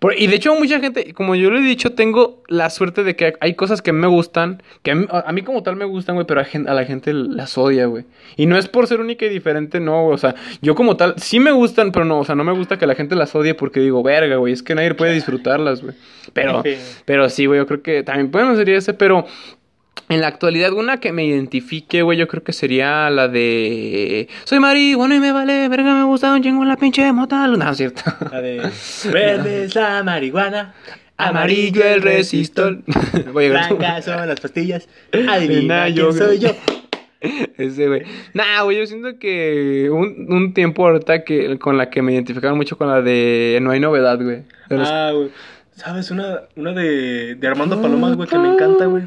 Por- y de hecho, mucha gente, como yo lo he dicho, tengo la suerte de que hay cosas que me gustan, que a mí, a mí como tal me gustan, güey, pero a, la gente las odia, güey. Y no es por ser única y diferente, no, güey, o sea, yo como tal, sí me gustan, pero no, o sea, no me gusta que la gente las odie porque digo, verga, güey, es que nadie puede disfrutarlas, güey. Pero, Sí. pero sí, güey, yo creo que también, bueno, sería ese, pero en la actualidad, una que me identifique, güey, yo creo que sería la de. Soy marihuana y me vale, verga, me gusta un chingo la pinche mota. No, es cierto. La de *laughs* Verde es la marihuana, Amarillo el resistor. *laughs* Blancas son las pastillas. Adivina yo, soy yo. *laughs* Ese, güey. Nah, güey, yo siento que un, un tiempo ahorita que con la que me identificaban mucho con la de No hay novedad, güey. Los- Ah, güey. ¿Sabes? Una, una de, de Armando Palomas, güey, que me encanta, güey.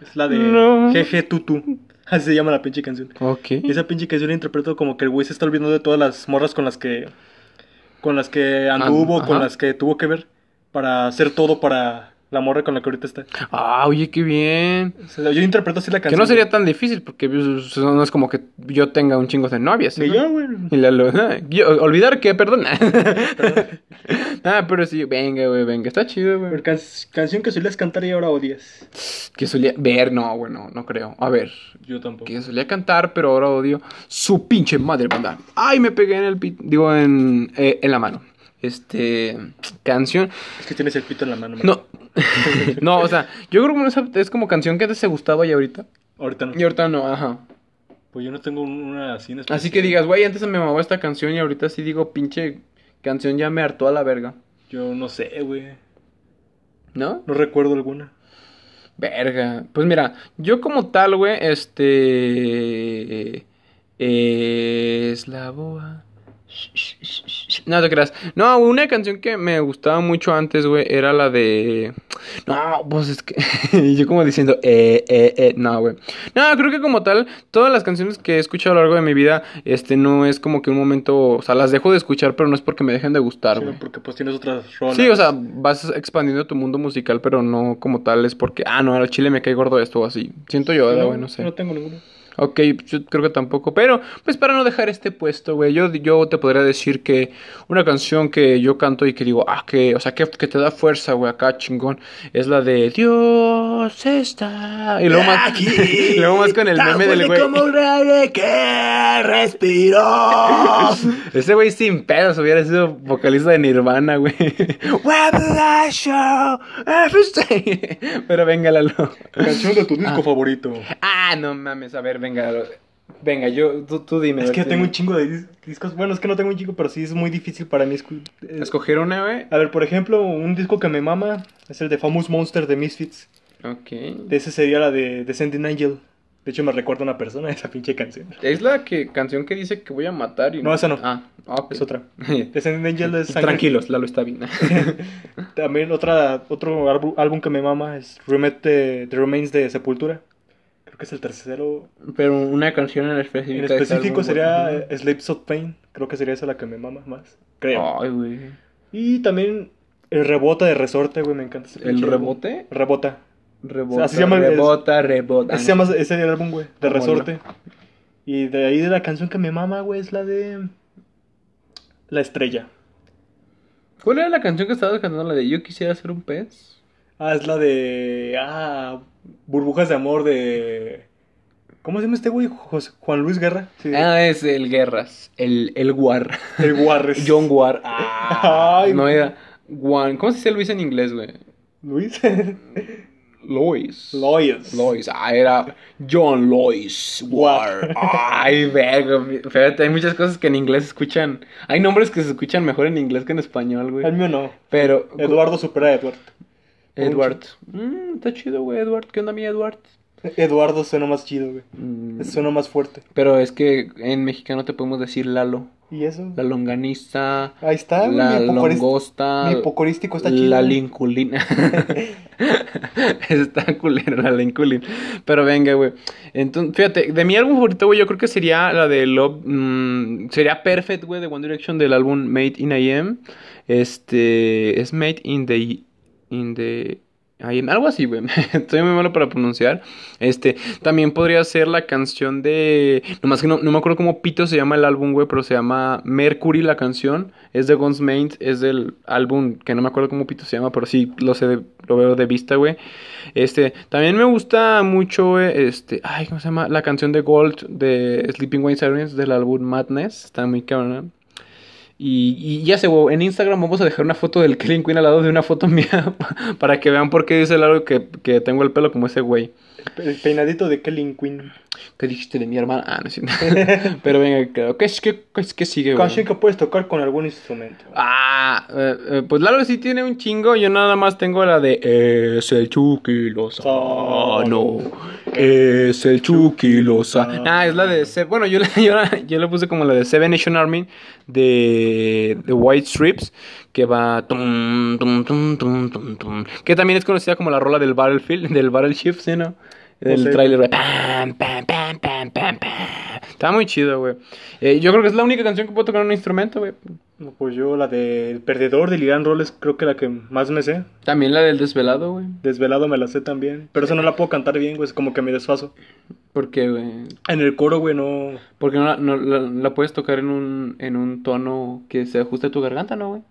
Es la de No. Jeje Tutu. Así se llama la pinche canción. Ok. Y esa pinche canción la interpreto como que el güey se está olvidando de todas las morras con las que. Con las que anduvo, con las que tuvo que ver. Para hacer todo para la morra con la que ahorita está. Ah, oye, qué bien. O sea, yo interpreto así la Que canción. no sería tan difícil porque pues, no es como que yo tenga un chingo de novias. Ni ¿no? yo, güey. Y la lo- yo- olvidar que, *laughs* perdón. ah, pero sí, venga, güey, venga. Está chido, güey. Can- canción que solías cantar y ahora odias. Que solía ver, no, bueno, no creo. A ver, Yo tampoco. que solía cantar, pero ahora odio su pinche madre, banda. Ay, me pegué en el digo, en, eh, en la mano. Este, canción. Es que tienes el pito en la mano. man. No, *laughs* no, o sea, yo creo que es como canción que antes se gustaba y ahorita. Ahorita no. Y ahorita no, ajá. Pues yo no tengo una así en Así que digas, güey, antes me mamaba esta canción y ahorita sí digo, pinche canción ya me hartó a la verga. Yo no sé, güey. ¿No? No recuerdo alguna. Verga. Pues mira, yo como tal, güey, este... eh, es la boa. No te creas. No, una canción que me gustaba mucho antes, güey, era la de. No, pues es que. *laughs* y yo como diciendo, eh, eh, eh. No, güey. No, creo que como tal, todas las canciones que he escuchado a lo largo de mi vida, este, no es como que un momento. O sea, las dejo de escuchar, pero no es porque me dejen de gustar, Sí, güey. porque pues tienes otras rolas. Sí, o sea, vas expandiendo tu mundo musical, pero no como tal es porque, ah, no, al chile me cae gordo esto o así. Siento yo, ¿verdad, no, güey? No sé. No tengo ninguno. Ok, yo creo que tampoco. Pero, pues para no dejar este puesto, güey, yo, yo te podría decir que una canción que yo canto y que digo, ah, que, o sea, que, que te da fuerza, güey, acá chingón, es la de Dios está. Y luego más, Aquí, y *laughs* luego más con el meme del güey. como un aire que respiró. *laughs* Ese güey sin pedos hubiera sido vocalista de Nirvana, güey. *laughs* Pero venga, Lalo. Canción de tu disco favorito. Ah, no mames, a ver, venga, Lalo. Venga, yo, tú, tú dime. Es que tengo un chingo de dis- discos. Bueno, es que no tengo un chingo, pero sí es muy difícil para mí. eh, Escoger una, güey. A ver, por ejemplo, un disco que me mama es el de Famous Monster de Misfits. Ok. De ese sería la de Descending Angel. De hecho, me recuerda a una persona esa pinche canción. Es la que, canción que dice que voy a matar y No, esa no. Ah, ok. Es otra. *laughs* Descending Angel es sangre- Tranquilos, Lalo está bien. *laughs* También otra, otro álbum, que me mama es Remet de, The Remains de Sepultura. Que es el tercero. Pero una canción en específico. En específico sería eh, Slaves of Pain. Creo que sería esa la que me mama más. Creo. Ay, güey. Y también el rebota de resorte, güey. Me encanta ese ¿El rebote? Rebota. Rebota, Así se llama el- rebota, rebota. Ese se llama ese es el álbum, güey. De ¿Cómo resorte. Y de ahí de la canción que me mama, güey, es la de. La estrella. ¿Cuál era la canción que estabas cantando? La de Yo quisiera ser un pez. Ah, es la de. Ah, Burbujas de amor de. ¿Cómo se llama este güey? José- Juan Luis Guerra. Sí. Ah, es el Guerras. El, el War. El Guarres. *laughs* John War. Ah, Ay, no era. Juan. ¿Cómo se dice Luis en inglés, güey? Luis. *laughs* Lois. Lois. Lois. Ah, era John Lois War. Ay, verga. Fíjate, hay muchas cosas que en inglés se escuchan. Hay nombres que se escuchan mejor en inglés que en español, El güey. mío no. Pero. Eduardo supera a Edward. Edward. Mm, está chido, güey, Edward. ¿Qué onda, mi Edward? Eduardo suena más chido, güey. Mm, Suena más fuerte. pero es que en mexicano te podemos decir Lalo. ¿Y eso? La longaniza. Ahí está, güey. La longosta. Mi hipocorístico está chido. La linculina. *laughs* *laughs* está culero la linculina. Pero venga, güey. Entonces, fíjate, de mi álbum favorito, güey, yo creo que sería la de Love. mm, sería Perfect, güey, de One Direction del álbum Made in IM. Este. Es Made in the. In the. Algo así, güey. *laughs* Estoy muy malo para pronunciar. Este. También podría ser la canción de. Nomás que no, no me acuerdo cómo pito se llama el álbum, güey, pero se llama Mercury la canción. Es de Guns Main, es del álbum que no me acuerdo cómo pito se llama, pero sí lo sé, de- lo veo de vista, güey. Este, también me gusta mucho, güey, este, ay, ¿cómo se llama? La canción de Gold de Sleeping Wayne Sirens del álbum Madness, está muy cabrón. Y, y ya güey, en Instagram vamos a dejar una foto del Kellen Queen al lado de una foto *laughs* mía para que vean por qué dice Lalo que, que tengo el pelo como ese güey. El peinadito de Kelly Quinn. ¿Qué dijiste de mi hermana? Ah, no cierto. *laughs* Pero venga, creo. ¿qué, qué, qué, qué sigue, güey? Canción que puedes tocar con algún instrumento. Ah, eh, eh, pues Lalo sí tiene un chingo. Yo nada más tengo la de Es el Chucky Lozano. Es el Chucky Lozano. Ah, es la de. Se- Bueno, yo, la- *laughs* yo, la- yo le puse como la de Seven Nation Army de, de White Strips. Que va. tum, tum, tum, tum, tum, tum, que también es conocida como la rola del Battlefield, *laughs* del Battleship, ¿sí, no? El sé. tráiler, güey. Pam, pam, pam, pam, pam, pam. Está muy chido, güey. Eh, yo creo que es la única canción que puedo tocar en un instrumento, güey. No, Pues yo la de El Perdedor de Liran Roll creo que la que más me sé. También la del desvelado, güey. Desvelado me la sé también. Pero esa no la puedo cantar bien, güey. Es como que me desfaso. ¿Por qué, güey? En el coro, güey, no. Porque no, la, no la, la puedes tocar en un, en un tono que se ajuste a tu garganta, ¿no, güey?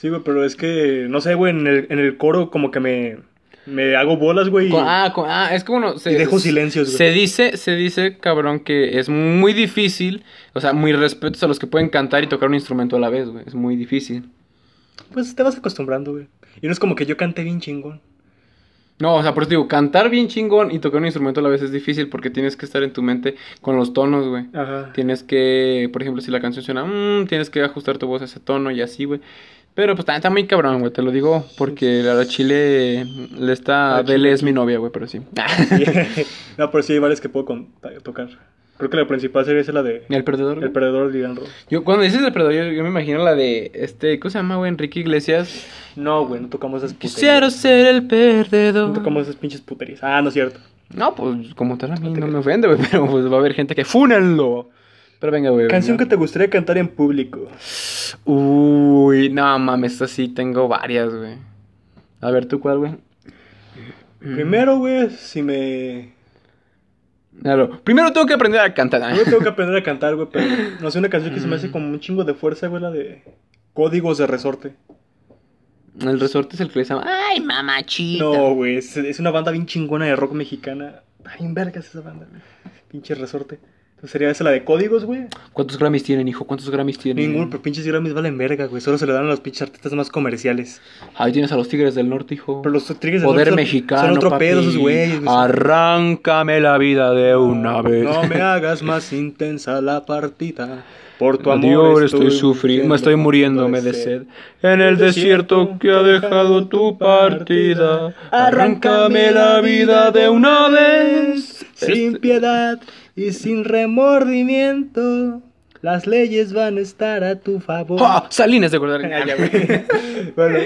Sí, güey, pero es que. No sé, güey. En el, en el coro, como que me. Me hago bolas, güey. ah, ah, es como no, se, Y dejo silencios, güey. Se dice, se dice, cabrón, que es muy difícil, o sea, muy respetos a los que pueden cantar y tocar un instrumento a la vez, güey. Es muy difícil. Pues te vas acostumbrando, güey. Y no es como que yo cante bien chingón. No, o sea, por eso digo, cantar bien chingón y tocar un instrumento a la vez es difícil porque tienes que estar en tu mente con los tonos, güey. Ajá. Tienes que, por ejemplo, si la canción suena, mm, tienes que ajustar tu voz a ese tono y así, güey. Pero pues también está muy cabrón, güey, te lo digo porque a la Chile le está... Bele es mi novia, güey, pero *laughs* sí. no, pero sí hay varias que puedo con- tocar. Creo que la principal sería esa la de. ¿Y el perdedor? El? Perdedor de Roll. Yo, cuando dices el perdedor, yo, yo me imagino la de, este, ¿cómo se llama, güey? Enrique Iglesias. No, güey, no tocamos esas puterías. Quisiera ser el perdedor. No tocamos esas pinches puterías. Ah, no es cierto. No, pues como tal a mí no me ofende, güey, *laughs* pero pues va a haber gente que fúnenlo. Pero venga, güey. Canción que te gustaría cantar en público. Uy, no mames, esta sí tengo varias, güey. A ver, ¿tú cuál, güey? Primero, güey, si me. Claro, primero tengo que aprender a cantar. Yo tengo que aprender a cantar, güey, pero *laughs* no sé, una canción que se me hace como un chingo de fuerza, güey, la de Códigos de Resorte. El resorte es el que le llama. Ay, mamachita. No, güey, es, es una banda bien chingona de rock mexicana. Ay, en vergas esa banda, güey. Pinche Resorte. Entonces sería esa la de Códigos, güey. ¿Cuántos Grammys tienen, hijo? ¿Cuántos Grammys tienen? Ninguno, pero pinches Grammys valen verga, güey. Solo se le dan a los pinches artistas más comerciales. Ahí tienes a los Tigres del Norte, hijo. Pero los Tigres del Poder Norte son- mexicano, Son otro papi. pedo esos güeyes. güey. Arráncame la vida de una vez. No me hagas más *laughs* intensa la partida. Por tu amor Adiós, estoy sufriendo, estoy muriéndome de sed. En el desierto que ha dejado tu partida, arráncame la vida de una vez. Sin Este- piedad y sin remordimiento, las leyes van a estar a tu favor. ¡Ah! Salines de acordar. *laughs* Ah, *laughs* bueno.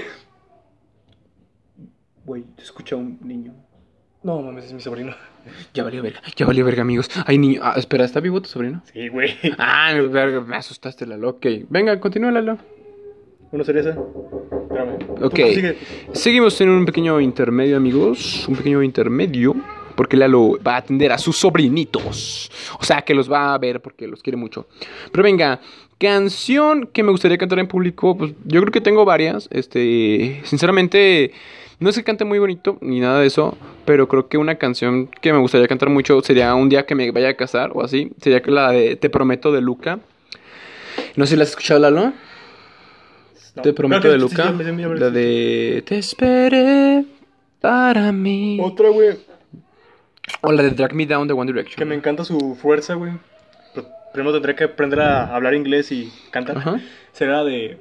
Güey, te escucha un niño. No, mames, es mi sobrino. Ya valió verga, ya valió verga, amigos. Ay, niño. Ah, espera, ¿está vivo tu sobrino? Sí, güey. Ah, verga, me asustaste, Lalo. Ok, venga, continúa, Lalo. ¿Uno sería esa? Espérame. Ok. prosigue. Seguimos en un pequeño intermedio, amigos. Un pequeño intermedio. Porque Lalo va a atender a sus sobrinitos. O sea, que los va a ver porque los quiere mucho. Pero venga, canción que me gustaría cantar en público. Pues yo creo que tengo varias. Este, sinceramente, no es que cante muy bonito ni nada de eso. Pero creo que una canción que me gustaría cantar mucho sería un día que me vaya a casar o así. Sería la de Te prometo de Luca. No sé si la has escuchado, Lalo. No. Te prometo de Luca. sí, sí, sí, sí, sí. La de Te esperé para mí. Otra, güey. O la de Drag Me Down de One Que Direction. me encanta su fuerza, güey. Primero tendré que aprender a hablar inglés y cantar. Ajá. Será la de.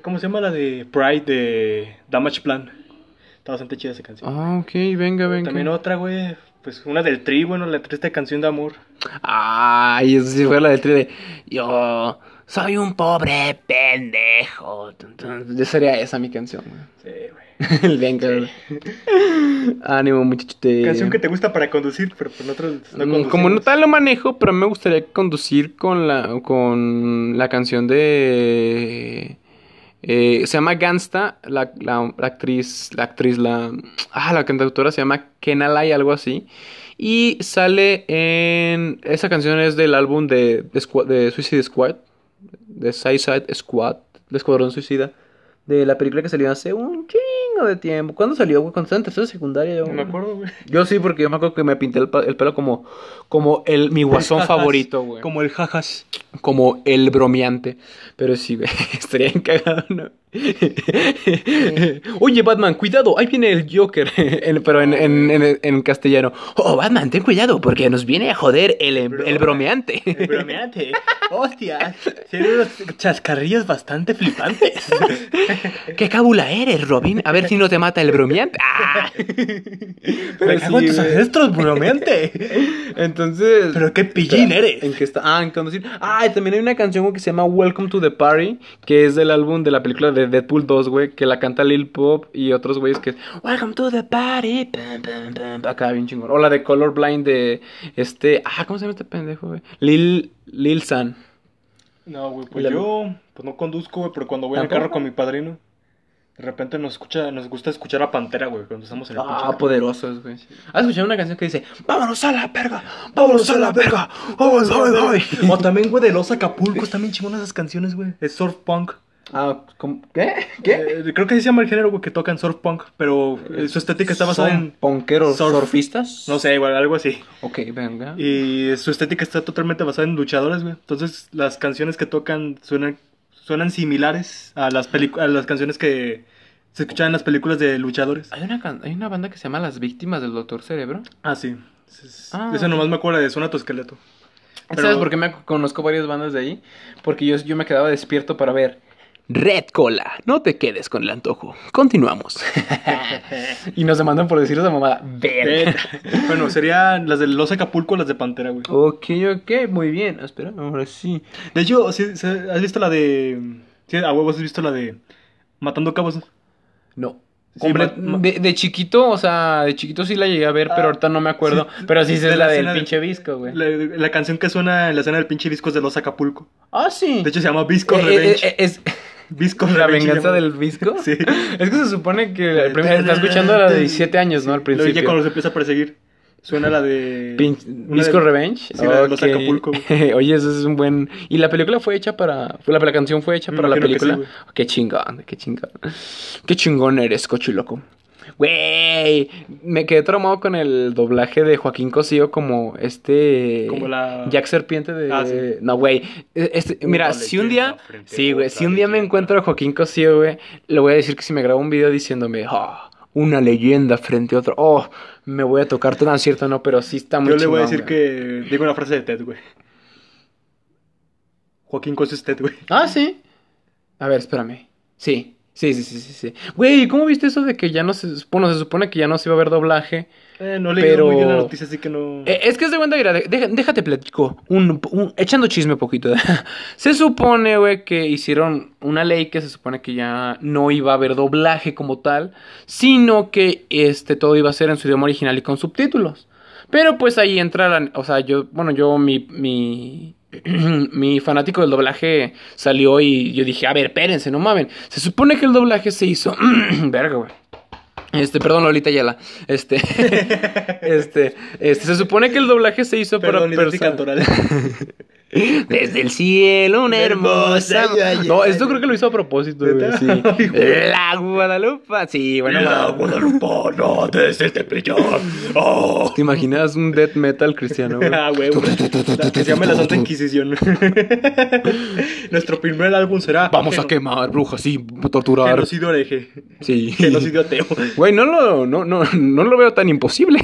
¿Cómo se llama la de Pride de Damage Plan? Está bastante chida esa canción. Ah, ok, venga, venga. También otra, güey. Pues una del Tri, bueno, la triste canción de amor. Ay, eso sí fue la del tri de Yo soy un pobre pendejo. Entonces, ya sería esa mi canción, Sí, güey. *laughs* güey. venga. Ánimo, muchachete. Canción que te gusta para conducir, pero por nosotros no Mm. Como no tal lo manejo, pero me gustaría conducir con la con la canción de eh, se llama Gangsta, la, la- la actriz, la actriz, la ah, la cantautora se llama Kenalai, algo así. Y sale en esa canción es del álbum de, de Suicide Squad, de Suicide Squad, de Escuadrón Suicida, de la película que salió hace un chingo de tiempo. ¿Cuándo salió, güey? Cuando estaba en secundaria. yo- No me acuerdo, güey. yo sí, porque yo me acuerdo que me pinté el, el pelo como, como el, mi guasón Jajas, favorito, güey. Como, Como el jajas. el bromeante. Pero sí, güey, *laughs* estaría encagado, ¿no? Oye, Batman, cuidado, ahí viene el Joker. *laughs* En- pero en, en, en, en castellano. Oh, Batman, ten cuidado, porque nos viene a joder el, el bromeante. El bromeante. Hostia, tiene unos chascarrillos bastante flipantes. *laughs* ¿Qué cábula eres, Robin? A ver si no te mata el bromeante. *laughs* ¡Ah! Cago en tus ancestros, bromeante. *laughs* Entonces. Pero qué pillín Espera, eres. ¿En qué está? Ah, en conducir. Ah, y también hay una canción güey, que se llama Welcome to the Party, que es del álbum de la película de de Deadpool 2, güey, que la canta Lil Pop y otros güeyes que Welcome to the party. pam, pam, pam, Acá bien chingón. O la de Colorblind de este, ah, ¿cómo se llama este pendejo, güey? Lil Lil San. No, güey, pues La- yo pues no conduzco, güey, pero cuando voy en carro con mi padrino, de repente nos escucha, nos gusta escuchar a Pantera, güey, cuando estamos en el Ah, poderosos, güey. ¿Has escuchado una canción que dice, vámonos a la verga, vámonos a la verga, vámonos, vámonos, vámonos"? O también, güey, de Los Acapulcos, también chingonas esas canciones, güey. Es surf punk. Ah, ¿cómo? ¿qué? ¿Qué? Eh, creo que se llama el género, güey, que tocan surf punk, pero eh, su estética está basada ¿Son en... ¿Ponqueros surf. surfistas? No sé, igual, algo así. Ok, venga. Y su estética está totalmente basada en luchadores, güey. Entonces, las canciones que tocan suenan, suenan similares a las, a las canciones que se escuchaban en las películas de luchadores. Hay una, can- hay una banda que se llama Las Víctimas del Doctor Cerebro. Ah, sí. Es- Ah, nomás me acuerdo de Suena tu esqueleto. Pero- ¿Sabes por qué me conozco varias bandas de ahí? Porque yo, yo me quedaba despierto para ver. Red Cola, no te quedes con el antojo. Continuamos. *laughs* y nos demandan por decir esa mamada. Ver. bueno, serían las de Los Acapulco, las de Pantera, güey. ok, ok, muy bien. Espera, ahora sí. De hecho, ¿sí- sí- ¿has visto la de... Sí, a huevos has visto la de Matando Cabos? No. Sí, de, de chiquito, o sea, de chiquito sí la llegué a ver, Ah, pero ahorita no me acuerdo. sí. Pero sí De la, la del de- pinche visco, güey. La, la canción que suena en la escena del pinche Visco es de Los Acapulco. Ah, sí. De hecho, se llama Visco Eh, eh, Revenge. eh, es Visco la venganza llama- del visco. *laughs* Sí. Es que se supone que el primer, está escuchando la de 17 años, ¿no? Al Luego ya principio. cuando se empieza a perseguir, suena la de... Pin- Visco de- Revenge. Sí, la de los. Acapulco. *laughs* Oye, eso es un buen. Y la película fue hecha para. La, la canción fue hecha para la que película. sí, qué chingón, qué chingón. Qué chingón eres, cochiloco. Güey, me quedé traumado con el doblaje de Joaquín Cosío como este. Como la- Jack Serpiente de. Ah, sí. No, güey. Este, mira, si un día. Sí, güey. otra Si un día me encuentro a Joaquín Cosío, güey, le voy a decir que si me graba un video diciéndome. "Ah, una leyenda frente a otro. Oh, me voy a tocar tan cierto, no, pero sí está muy Yo le voy a decir güey. que... Digo una frase de Ted, güey. Joaquín Cosio es Ted, güey. Ah, sí. A ver, espérame. Sí, sí, sí, sí, sí. sí. Güey, ¿cómo viste eso de que ya no se... Bueno, se supone que ya no se iba a ver doblaje? Eh, no leí Pero- muy bien la noticia, así que no... Eh, es que es de cuenta, mira, de- deja- déjate platico. Un, un- echando chisme poquito. *laughs* se supone, güey, que hicieron una ley que se supone que ya no iba a haber doblaje como tal, sino que este todo iba a ser en su idioma original y con subtítulos. Pero pues ahí entra la, o sea, yo, bueno, yo mi mi *clears throat* mi fanático del doblaje salió y yo dije, a ver, espérense, no mamen. Se supone que el doblaje se hizo *clears throat* verga, güey. Este, perdón, Lolita Yala. Este, *laughs* este, este, se supone que el doblaje se hizo Perdón, para personas. *laughs* Desde el cielo, una hermosa. No, esto creo que lo hizo a propósito, güey. Sí. *laughs* La Guadalupe. Sí, bueno. La va. Guadalupana desde el Tepeyac. Oh. ¿Te imaginas un death metal cristiano, güey? *laughs* Ah, güey, que se llama la Santa Inquisición. *laughs* Nuestro primer álbum será... Vamos a quemar brujas y torturar. Genocidio hereje. Sí. Genocidio ateo. Güey, no lo, no, no, no lo veo tan imposible.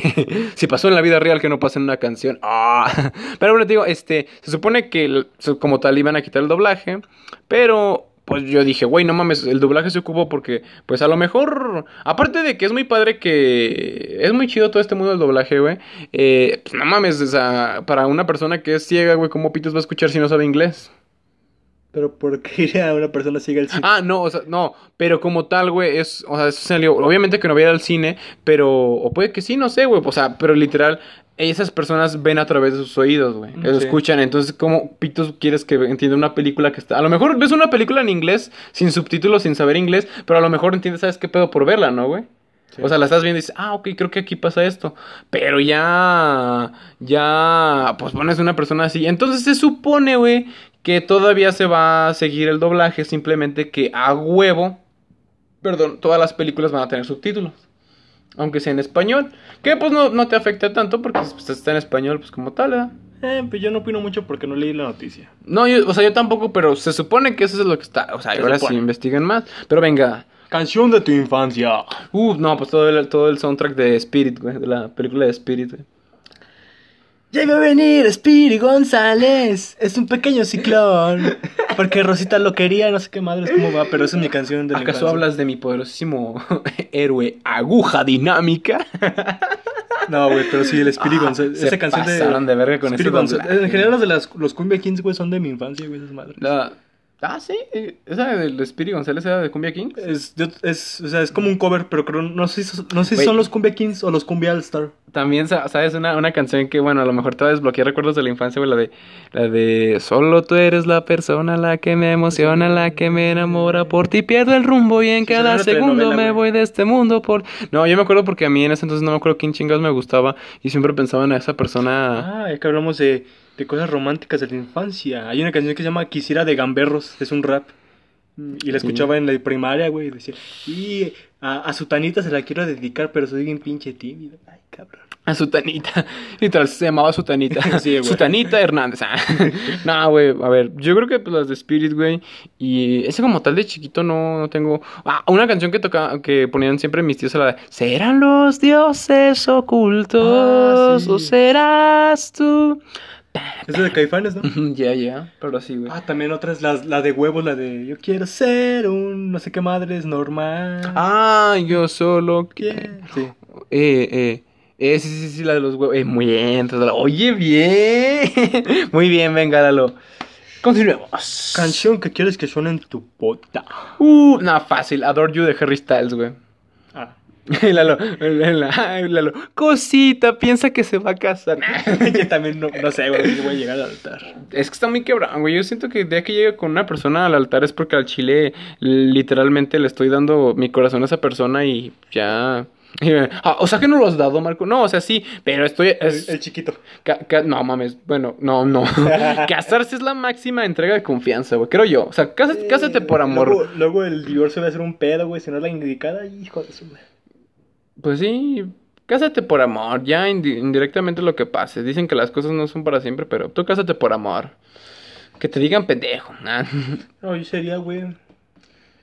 si pasó en la vida real que no pasa en una canción. Ah. Pero bueno, te digo, este, se supone que como tal iban a quitar el doblaje, pero pues yo dije, güey, no mames, el doblaje se ocupó porque, pues a lo mejor, aparte de que es muy padre que es muy chido todo este mundo del doblaje, güey, eh, pues no mames, o sea, para una persona que es ciega, güey, ¿cómo pitos va a escuchar si no sabe inglés? Pero ¿por qué *laughs* ir a una persona ciega al cine? Ah, no, o sea, no, pero como tal, güey, es, o sea, eso salió, obviamente que no viera al cine, pero, o puede que sí, no sé, güey, o sea, pero literal, esas personas ven a través de sus oídos, güey, Mm, sí. escuchan, entonces, ¿cómo pitos quieres que entienda una película que está, a lo mejor ves una película en inglés, sin subtítulos, sin saber inglés, pero a lo mejor entiendes, ¿sabes qué pedo por verla, no, güey? Sí. O sea, la estás viendo y dices, ah, ok, creo que aquí pasa esto. Pero ya, ya, pues pones una persona así. Entonces se supone, güey, que todavía se va a seguir el doblaje, simplemente que a huevo, perdón, todas las películas van a tener subtítulos. Aunque sea en español. Que pues no, no te afecta tanto porque pues, está en español, pues como tal, ¿verdad? Eh, pues yo no opino mucho porque no leí la noticia. No, yo- o sea, yo tampoco, pero se supone que eso es lo que está. O sea, Se ahora sí investiguen más. Pero venga. Canción de tu infancia. Uh, no, pues todo el, todo el soundtrack de Spirit, güey, de la película de Spirit, güey. Ya iba a venir Spiri González. Es un pequeño ciclón. Porque Rosita lo quería, no sé qué madres cómo va, pero esa es mi canción de la ¿Acaso hablas de mi poderosísimo *laughs* héroe aguja dinámica? No, güey, pero sí, el Spiri Ah, González. Esa canción de. pasaron de verga con ese González. En general, las de las, los Cumbia Kings, güey, son de mi infancia, güey, esas madres. La- Ah, sí. Esa del Spirit González era de Cumbia Kings. Es, yo- es, o sea, es como un cover, pero creo, no sé, si- no sé si son los Cumbia Kings o los Cumbia All Star. También, sa- ¿sabes? Una, una canción que, bueno, a lo mejor te va a desbloquear recuerdos de la infancia, güey. La de, la de Solo tú eres la persona, la que me emociona, la que me enamora. Por ti pierdo el rumbo y en Sí, cada segundo me voy de este mundo por... No, yo me acuerdo porque a mí en ese entonces no me acuerdo quién chingados me gustaba. Y siempre pensaba en esa persona... Ah, ya que hablamos de, de cosas románticas de la infancia. Hay una canción que se llama Quisiera de Gamberros, es un rap. Y la escuchaba en la primaria, güey, y decía, y a, a su tanita se la quiero dedicar, pero soy bien pinche tímido. Ay, cabrón. A Sutanita. *laughs* Literal, se llamaba Sutanita. *laughs* Sí, güey. Sutanita Hernández. Ah. *laughs* no, güey, a ver, yo creo que pues, las de Spirit, güey. Y ese como tal de chiquito no, no tengo. Ah, una canción que toca, que ponían siempre mis tíos, era la de ¿Serán los dioses ocultos Ah, sí. o serás tú? Es de Caifanes, ¿no? Ya, ya, pero sí, güey. Ah, también otras, la, la de huevos, la de yo quiero ser un no sé qué madre es normal. Ah, yo solo quiero. Sí. Eh, eh. Eh, sí, sí, sí, la de los huevos. Eh, muy bien. Oye, bien. *laughs* muy bien, venga, Lalo. Continuemos. Canción que quieres que suene en tu bota. Uh, no, fácil. Adore You de Harry Styles, güey. *laughs* Lalo, Lalo, Lalo. Cosita, piensa que se va a casar. *laughs* *laughs* Yo también no, no sé, güey, si voy a llegar al altar. Es que está muy quebrado, güey. Yo siento que el día que llegue con una persona al altar es porque al chile literalmente le estoy dando mi corazón a esa persona y ya. Ah, o sea que no lo has dado, Marco. No, o sea, sí, pero estoy. es- El, el chiquito. Ca- ca- no mames, bueno, no, no. Casarse es la máxima entrega de confianza, güey. Creo yo. O sea, cásate, cásate por amor. Luego, luego el divorcio va a ser un pedo, güey, si no es la indicada, hijo de su madre. Pues sí, cásate por amor. Ya indi- indirectamente lo que pase. Dicen que las cosas no son para siempre, pero tú cásate por amor. Que te digan pendejo. *laughs* Ah. No, yo sería, güey.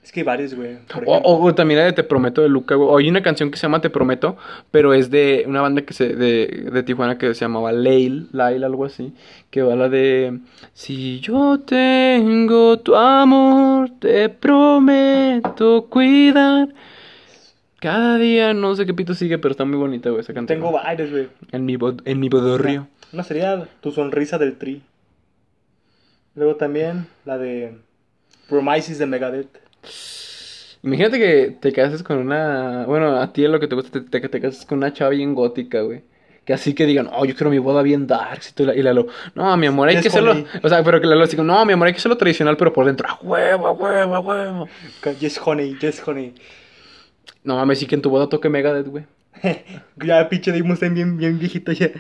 Es que hay varios, güey. O, ejemplo. o- o también la de Te Prometo de Luca, güey. Hay una canción que se llama Te Prometo, pero es de una banda que se, de, de Tijuana que se llamaba Lail, Lail, algo así. Que va la de Si yo tengo tu amor, te prometo cuidar. Cada día, no sé qué pito sigue, pero está muy bonita, güey, esa canción. Tengo varios, güey. En mi, bod- en mi bodorrio. Una sería Tu sonrisa del tri. Luego también la de Promises de Megadeth. Imagínate que te cases con una. Bueno, a ti es lo que te gusta, te, te, te cases con una chava bien gótica, güey. Que así que digan, oh, yo quiero mi boda bien dark. Y, la- y Lalo, no, mi amor, hay que hacerlo. O sea, pero que Lalo así, como, no, mi amor, hay que hacerlo tradicional, pero por dentro, a huevo, a huevo, a huevo. Yes, honey, yes, honey. No mames, sí que en tu boda toque Megadeth, güey. *laughs* Ya, pinche Dave Mustaine bien, bien viejito ya.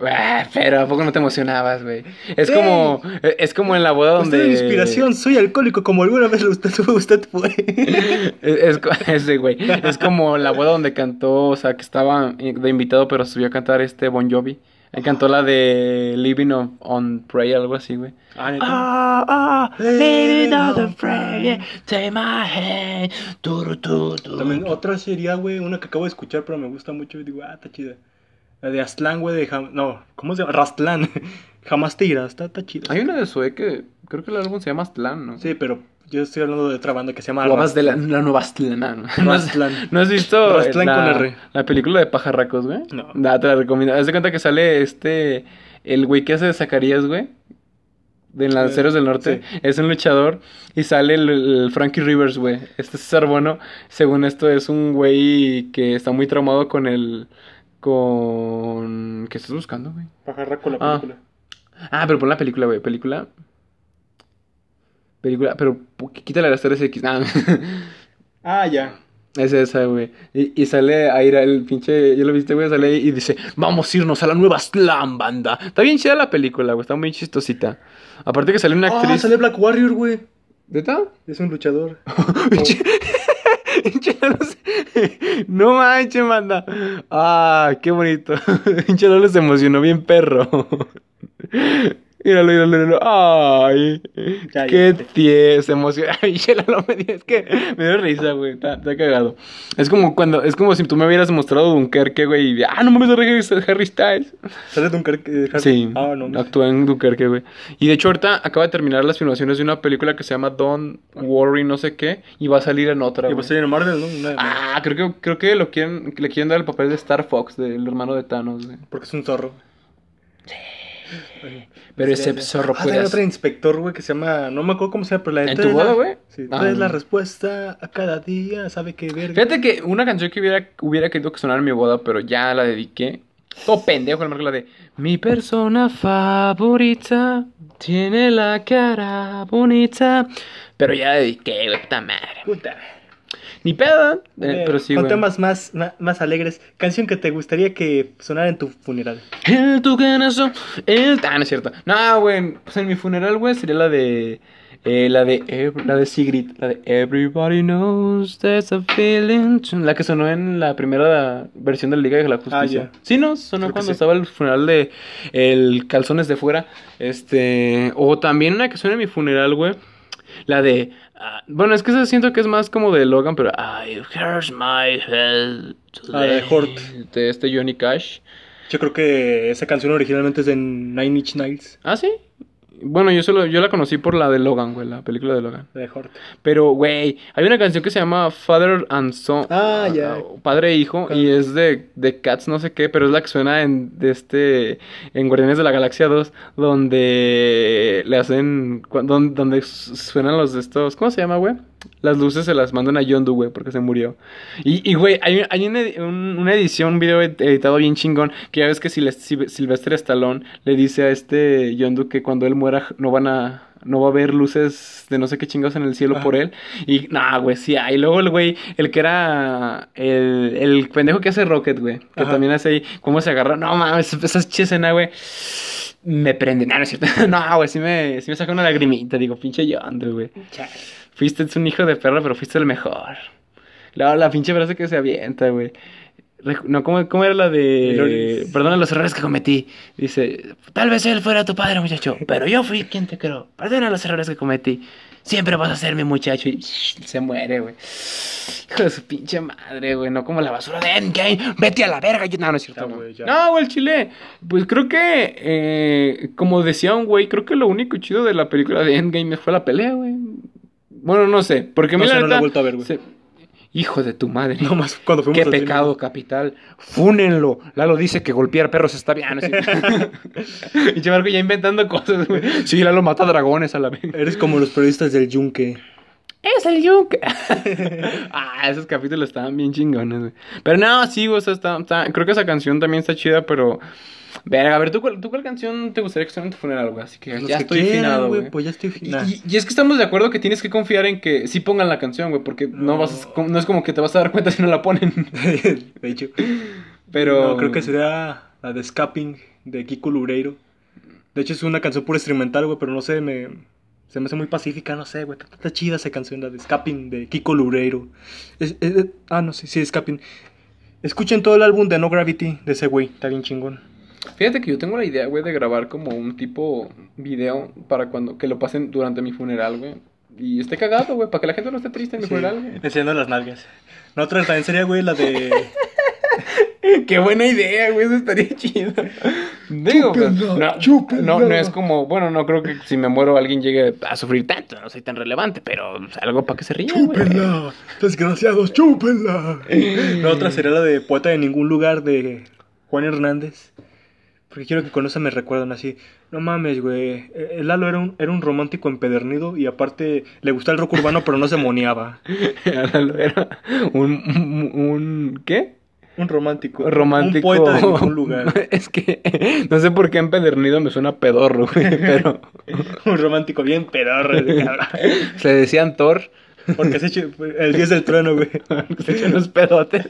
Ah, Pero ¿a poco no te emocionabas, güey? Es como, es como en la boda donde. Usted es inspiración, soy alcohólico como alguna vez usted, *laughs* usted fue. *laughs* Es, ese güey. Es como la boda donde cantó, o sea, que estaba de invitado, pero subió a cantar este Bon Jovi. Él cantó la de Living on, on Pray, algo así, güey. Ah. Ah, ah, living on the pray, take my hand, turu, tu, tu. También otra sería, güey, una que acabo de escuchar, pero me gusta mucho. Y digo, ah, está chida. La de Aztlán, güey, de Jam... No, ¿cómo se llama? Rastlán. *laughs* Jamás te irás, está, está chida. Hay una de Zoe que creo que el álbum se llama Aztlán, ¿no? Sí, pero yo estoy hablando de otra banda que se llama Guavas de la, la nueva Aztlán. ¿no? *laughs* ¿No has, Rastlán. ¿no has visto la, con R. la película de pajarracos, güey? No. Nah, te la recomiendo. Haz de cuenta que sale este, el güey que hace de Zacarías, güey. De Lanceros del Norte. Sí. Es un luchador. Y sale el, el Frankie Rivers, güey. Este César Bueno, según esto, es un güey que está muy traumado con el... Con... ¿Qué estás buscando, güey? Pajarraco la Ah. película. Ah, pero pon la película, güey. Película... Película... Pero quítale las 3X. Nah. Ah, ya. Es esa, güey. Y, y sale Aira, el pinche. ¿Ya lo viste, güey? Sale ahí y dice: Vamos a irnos a la nueva Slam banda. Está bien chida la película, güey. Está muy chistosita. Aparte que sale una Ah, actriz. sale Black Warrior, güey. ¿Neta? Es un luchador. *laughs* Se- *laughs* No manches, manda. Ah, qué bonito. *laughs* Pinche se emocionó bien perro. Míralo, míralo, míralo. Ay, Ya, qué tieso, emociona. Pinche Lalo *laughs* me dio, es que me dio risa, güey. Está, está cagado. Es como cuando, es como si tú me hubieras mostrado Dunkerque, güey. Y, ah, no mames, Harry, Harry Styles. Sale Dunkerque. Sí, Ah, no. actúa en Dunkerque, güey. Y de hecho ahorita acaba de terminar las filmaciones de una película que se llama Don't Worry no sé qué y va a salir en otra, Y güey. pues en Marvel, ¿no? Ah, creo que, creo que lo quieren, le quieren dar el papel de Star Fox, del hermano de Thanos, güey. Porque es un zorro. Pero ese zorro Ah, puede hay otro inspector, güey, que se llama. No me acuerdo cómo se llama, pero la de ¿En tu boda, güey? Sí, Ah. traes la respuesta a cada día, sabe qué verga. Fíjate que una canción que hubiera, hubiera querido que sonara en mi boda, pero ya la dediqué. Todo pendejo, el marco la de Mi persona favorita tiene la cara bonita. Pero ya la dediqué, güey, puta madre. Puta. Ni pedo, eh, Eh, pero sí, Con temas más, más, más alegres. Canción que te gustaría que sonara en tu funeral. El tu corazón, el... Ah, no es cierto. No, güey, pues en mi funeral, güey, sería la de... eh, la de la de Sigrid, la de Everybody Knows There's a Feeling, la que sonó en la primera versión de la Liga de la Justicia. Ah, ya. Sí, no, sonó Creo cuando sí. estaba el funeral de el Calzones de fuera, este, o también una que suena en mi funeral, güey, la de, ah, bueno, es que siento que es más como de Logan, pero I hurt my head Ah, de today", Hurt. de este Johnny Cash. Yo creo que esa canción originalmente es de Nine Inch Nails. Ah, sí. Bueno, yo solo, yo la conocí por la de Logan, güey, la película de Logan. De Hort. Pero, güey, hay una canción que se llama Father and Son. Ah, ya. Padre e hijo. Y es de, de Cats, no sé qué, pero es la que suena en, de este, en Guardianes de la Galaxia 2, donde le hacen, donde su- suenan los de estos, ¿cómo se llama, güey? Las luces se las mandan a Yondu, güey, porque se murió. Y, y güey, hay, hay una, un- una edición, un video ed- editado bien chingón, que ya ves que Sil- Sil- Sylvester Stallone le dice a este Yondu que cuando él muera no van a... No va a haber luces de no sé qué chingados en el cielo Ajá. por él. Y, nah, güey, sí. Y luego el güey, el que era el, el pendejo que hace Rocket, güey. Que Ajá. también hace ahí, cómo se agarra. No mames, esa escena, güey. Me prende. No, no es cierto. *laughs* No, güey, sí me, sí me saca una lagrimita. Digo, pinche Yondu, güey. Fuiste un hijo de perra, pero fuiste el mejor. Luego la pinche frase que se avienta, güey. No, ¿cómo, cómo era la de... Perdona los errores que cometí. Dice, tal vez él fuera tu padre, muchacho, pero yo fui quien te creó. Perdona los errores que cometí. Siempre vas a ser mi muchacho. Y se muere, güey. Hijo de su pinche madre, güey. No como la basura de Endgame. Vete a la verga. No, no es cierto. Ya, güey, ya. No, güey, el chile. Pues creo que, eh, como decía un güey, creo que lo único chido de la película de Endgame fue la pelea, güey. Bueno, no sé. Porque No la sé, no la he vuelto a ver, güey. se- Hijo de tu madre. No más cuando fuimos Qué al cine, pecado capital. Fúnenlo. Lalo dice que golpear perros está bien. ¿no es *laughs* cierto? y Chemarco ya inventando cosas, güey. Sí, Lalo mata dragones a la vez. Eres como los periodistas del Yunque. Es el yunque. *laughs* ah, esos capítulos estaban bien chingones, güey. Pero no, sí, güey, o sea, está, está- creo que esa canción también está chida, pero... Verga, a ver, ¿tú cuál, ¿tú cuál canción te gustaría que estuviera en tu funeral, güey? Así que Los ya que estoy quieran, afinado, güey. Pues ya estoy Y, afinado. y- y es que estamos de acuerdo que tienes que confiar en que sí pongan la canción, güey, porque no, No. vas, a- no es como que te vas a dar cuenta si no la ponen. *laughs* de hecho. Pero... No, creo que sería la de Escaping de Kiko Loureiro. De hecho, es una canción pura instrumental, güey, pero no sé, me, se me hace muy pacífica, no sé, güey. Está, está chida esa canción, la de Escaping de Kiko. Es- es- ah, no, sí, sí, Escaping. Escuchen todo el álbum de No Gravity de ese güey, está bien chingón. Fíjate que yo tengo la idea, güey, de grabar como un tipo video para cuando que lo pasen durante mi funeral, güey. Y esté cagado, güey, para que la gente no esté triste en mi Sí, funeral, güey. enseñando las nalgas. No, otra también sería, güey, la de... *laughs* Qué buena idea, güey, eso estaría chido. Digo, pues, Chúpenla, no, chúpenla. no, no es como, bueno, no creo que si me muero alguien llegue a sufrir tanto, no soy tan relevante, pero pues, algo para que se rían, güey. ¡Chúpenla! ¡Desgraciados, chúpenla! *laughs* La otra sería la de Poeta de Ningún Lugar de Juan Hernández. Porque quiero que con esa me recuerdan así. No mames, güey. eh, El Lalo era un, era un romántico empedernido y aparte le gustaba el rock urbano, pero no se moneaba. *laughs* Lalo Era un, un, un- ¿qué? Un romántico. Romántico. Un poeta de ningún lugar. *laughs* Es que no sé por qué empedernido me suena pedorro, güey, pero *laughs* un romántico bien pedorro, ese cabrón. se decían Thor, Porque se eche el 10 del trueno, güey. se echan unos pedotes.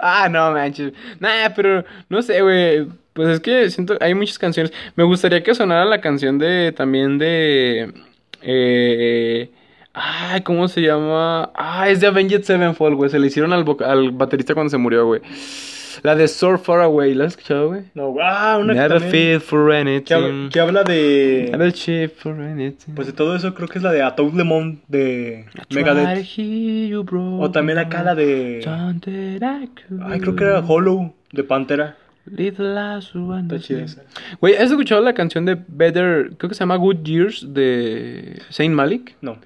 ah, no manches. Nah, pero no sé, güey. Pues es que siento, hay muchas canciones. Me gustaría que sonara la canción de, también de, eh, ay, ¿cómo se llama? Ah, es de Avenged Sevenfold, güey. Se le hicieron al, baterista cuando se murió, güey. La de So Far Away, ¿la has escuchado, güey? No, ah, una que Never también- feel for que, anything. que habla de... Never for anything. Pues de todo eso creo que es la de A Tout Le Monde de Megadeth. O también acá la de... Ay, creo que era Hollow de Pantera. Está chida esa. Güey, ¿has escuchado la canción de Better? Creo que se llama Good Years de Saint Malik. No.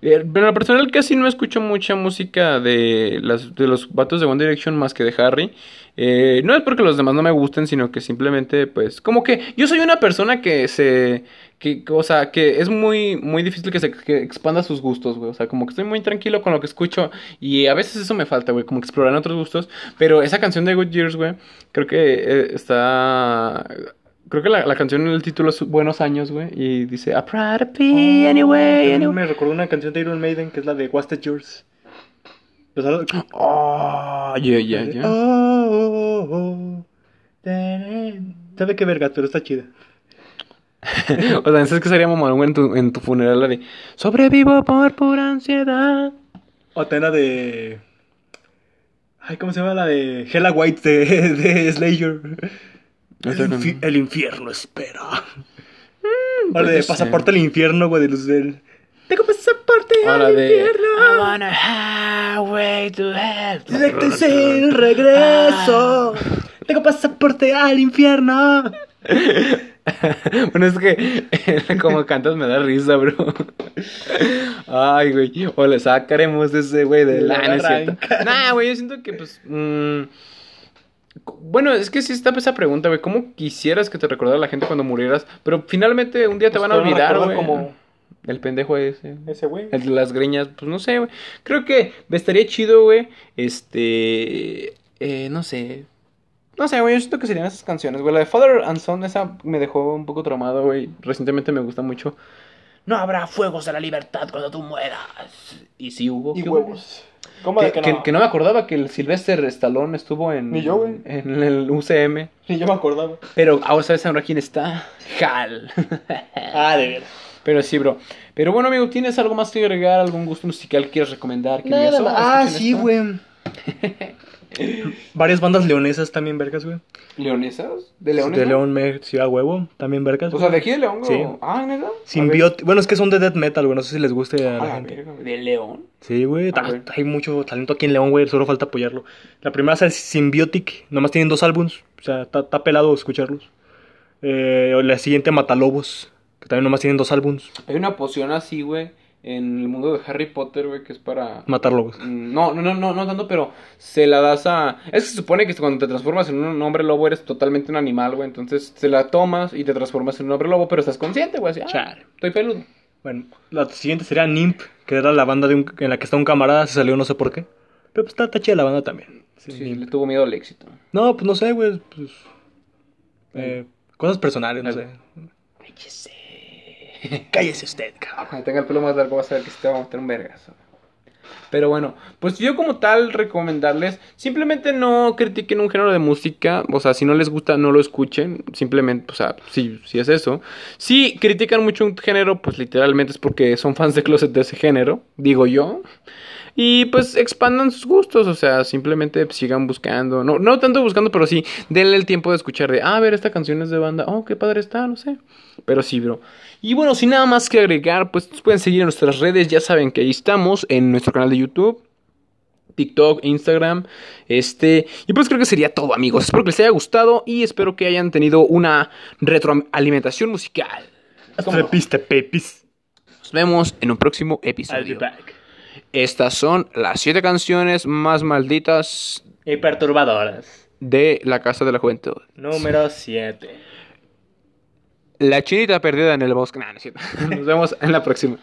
Eh, En lo personal casi no escucho mucha música de, las, de los vatos de One Direction más que de Harry. Eh, no es porque los demás no me gusten, sino que simplemente, pues, como que yo soy una persona que se, que, o sea, que es muy, muy difícil que se que expanda sus gustos, güey. O sea, como que estoy muy tranquilo con lo que escucho y a veces eso me falta, güey, como explorar otros gustos. Pero esa canción de Good Years, güey, creo que eh, está... Creo que la, la canción en el título es Buenos Años, güey. Y dice, I'm proud to be anyway, También anyway. Me recordó una canción de Iron Maiden que es la de Wasted Yours. Algo- Oh, yeah, yeah, yeah. Oh, oh. *laughs* ¿Sabe qué verga? Pero está chida. *laughs* o sea, ¿sabes que sería mamón en tu, en tu funeral? La de, sobrevivo por pura ansiedad. O la de. Ay, ¿cómo se llama? La de Hella White de, *laughs* de Slayer. El, infi- infierno espera. o la de. Pasaporte al infierno, güey, de Luzbel. Tengo pasaporte la al de, infierno. I wanna highway to hell. Directo y sin regreso. Tengo pasaporte al infierno. *laughs* bueno, es que *laughs* como cantas me da risa, bro. Ay, güey. O le sacaremos ese güey de la la no es cierto. barranca. Nah, güey, yo siento que pues. mm, bueno, es que sí está esa pregunta, güey. ¿Cómo quisieras que te recordara la gente cuando murieras? Pero finalmente un día te Pues van a te van a olvidar, güey. como- El pendejo ese. Ese güey. El de las greñas, pues no sé, güey. Creo que estaría chido, güey. Este. Eh, no sé. No sé, güey. Yo siento que serían esas canciones, güey. La de Father and Son, esa me dejó un poco traumado, güey. Recientemente me gusta mucho. No habrá fuegos de la libertad cuando tú mueras. Y sí hubo. Y huevos. ¿Cómo Que, de que no? que no me acordaba que el Sylvester Stallone estuvo en. Ni yo, güey. En el UCM. Ni yo me acordaba. Pero ahora sabes ahora quién está. Hal. Ah, de veras. Pero sí, bro. Pero bueno, amigo, ¿tienes algo más que agregar? ¿Algún gusto musical que quieres recomendar? Que digas, Nada "Oh, más. Ah, sí, esto"? güey. *laughs* Varias bandas leonesas también, vergas, güey. ¿Leonesas? ¿De Leones? De? León, me sí, a huevo. También, vergas. O sea, de aquí de León, güey. Sí. Ah, ¿neta? Simbiot Bueno, es que son de death metal, güey. No sé si les guste a A la la gente. verga, güey. ¿De León? Sí, güey. Hay mucho talento aquí en León, güey. Solo falta apoyarlo. La primera es Symbiotic. Nomás tienen dos álbums. O sea, está, pelado escucharlos. Eh, la siguiente, Matalobos. Que también nomás tienen dos álbums. Hay una poción así, güey, en el mundo de Harry Potter, güey, que es para... Matar lobos. Mm, No, no, no, no, no tanto, pero se la das a... Es que se supone que cuando te transformas en un hombre lobo eres totalmente un animal, güey. Entonces se la tomas y te transformas en un hombre lobo, pero estás consciente, güey. Así, ah, estoy peludo. Bueno, la siguiente sería Nimp. Que era la banda de un- en la que está un camarada. Se salió no sé por qué. Pero pues está, chida la banda también. Sí, Sí. le tuvo miedo al éxito. No, pues no sé, güey. Pues, eh, cosas personales, no sé. Cállese. *laughs* Cállese usted, cabrón. Cuando tenga el pelo más largo vas a ver que se te va a meter un vergazo. Pero bueno, pues yo como tal recomendarles, simplemente no critiquen un género de música, o sea, si no les gusta no lo escuchen, simplemente, o sea, si, si es eso. Si critican mucho un género, pues literalmente es porque son fans de closet de ese género, digo yo. Y pues expandan sus gustos, o sea, simplemente sigan buscando, no, no tanto buscando, pero sí, denle el tiempo de escuchar de, ah, a ver, esta canción es de banda, oh, qué padre está, no sé. Pero sí, bro. Y bueno, sin nada más que agregar, pues pueden seguir en nuestras redes, ya saben que ahí estamos, en nuestro canal de YouTube. TikTok, Instagram, este, y pues creo que sería todo amigos, espero que les haya gustado y espero que hayan tenido una retroalimentación musical. ¿Cómo? Trepiste, pepis. Nos vemos en un próximo I'll be episodio. back. Estas son las siete canciones más malditas Y perturbadoras. de la Casa de la Juventud. Número 7. La chinita perdida en el bosque. Nah, no es cierto. *laughs* Nos vemos en la próxima.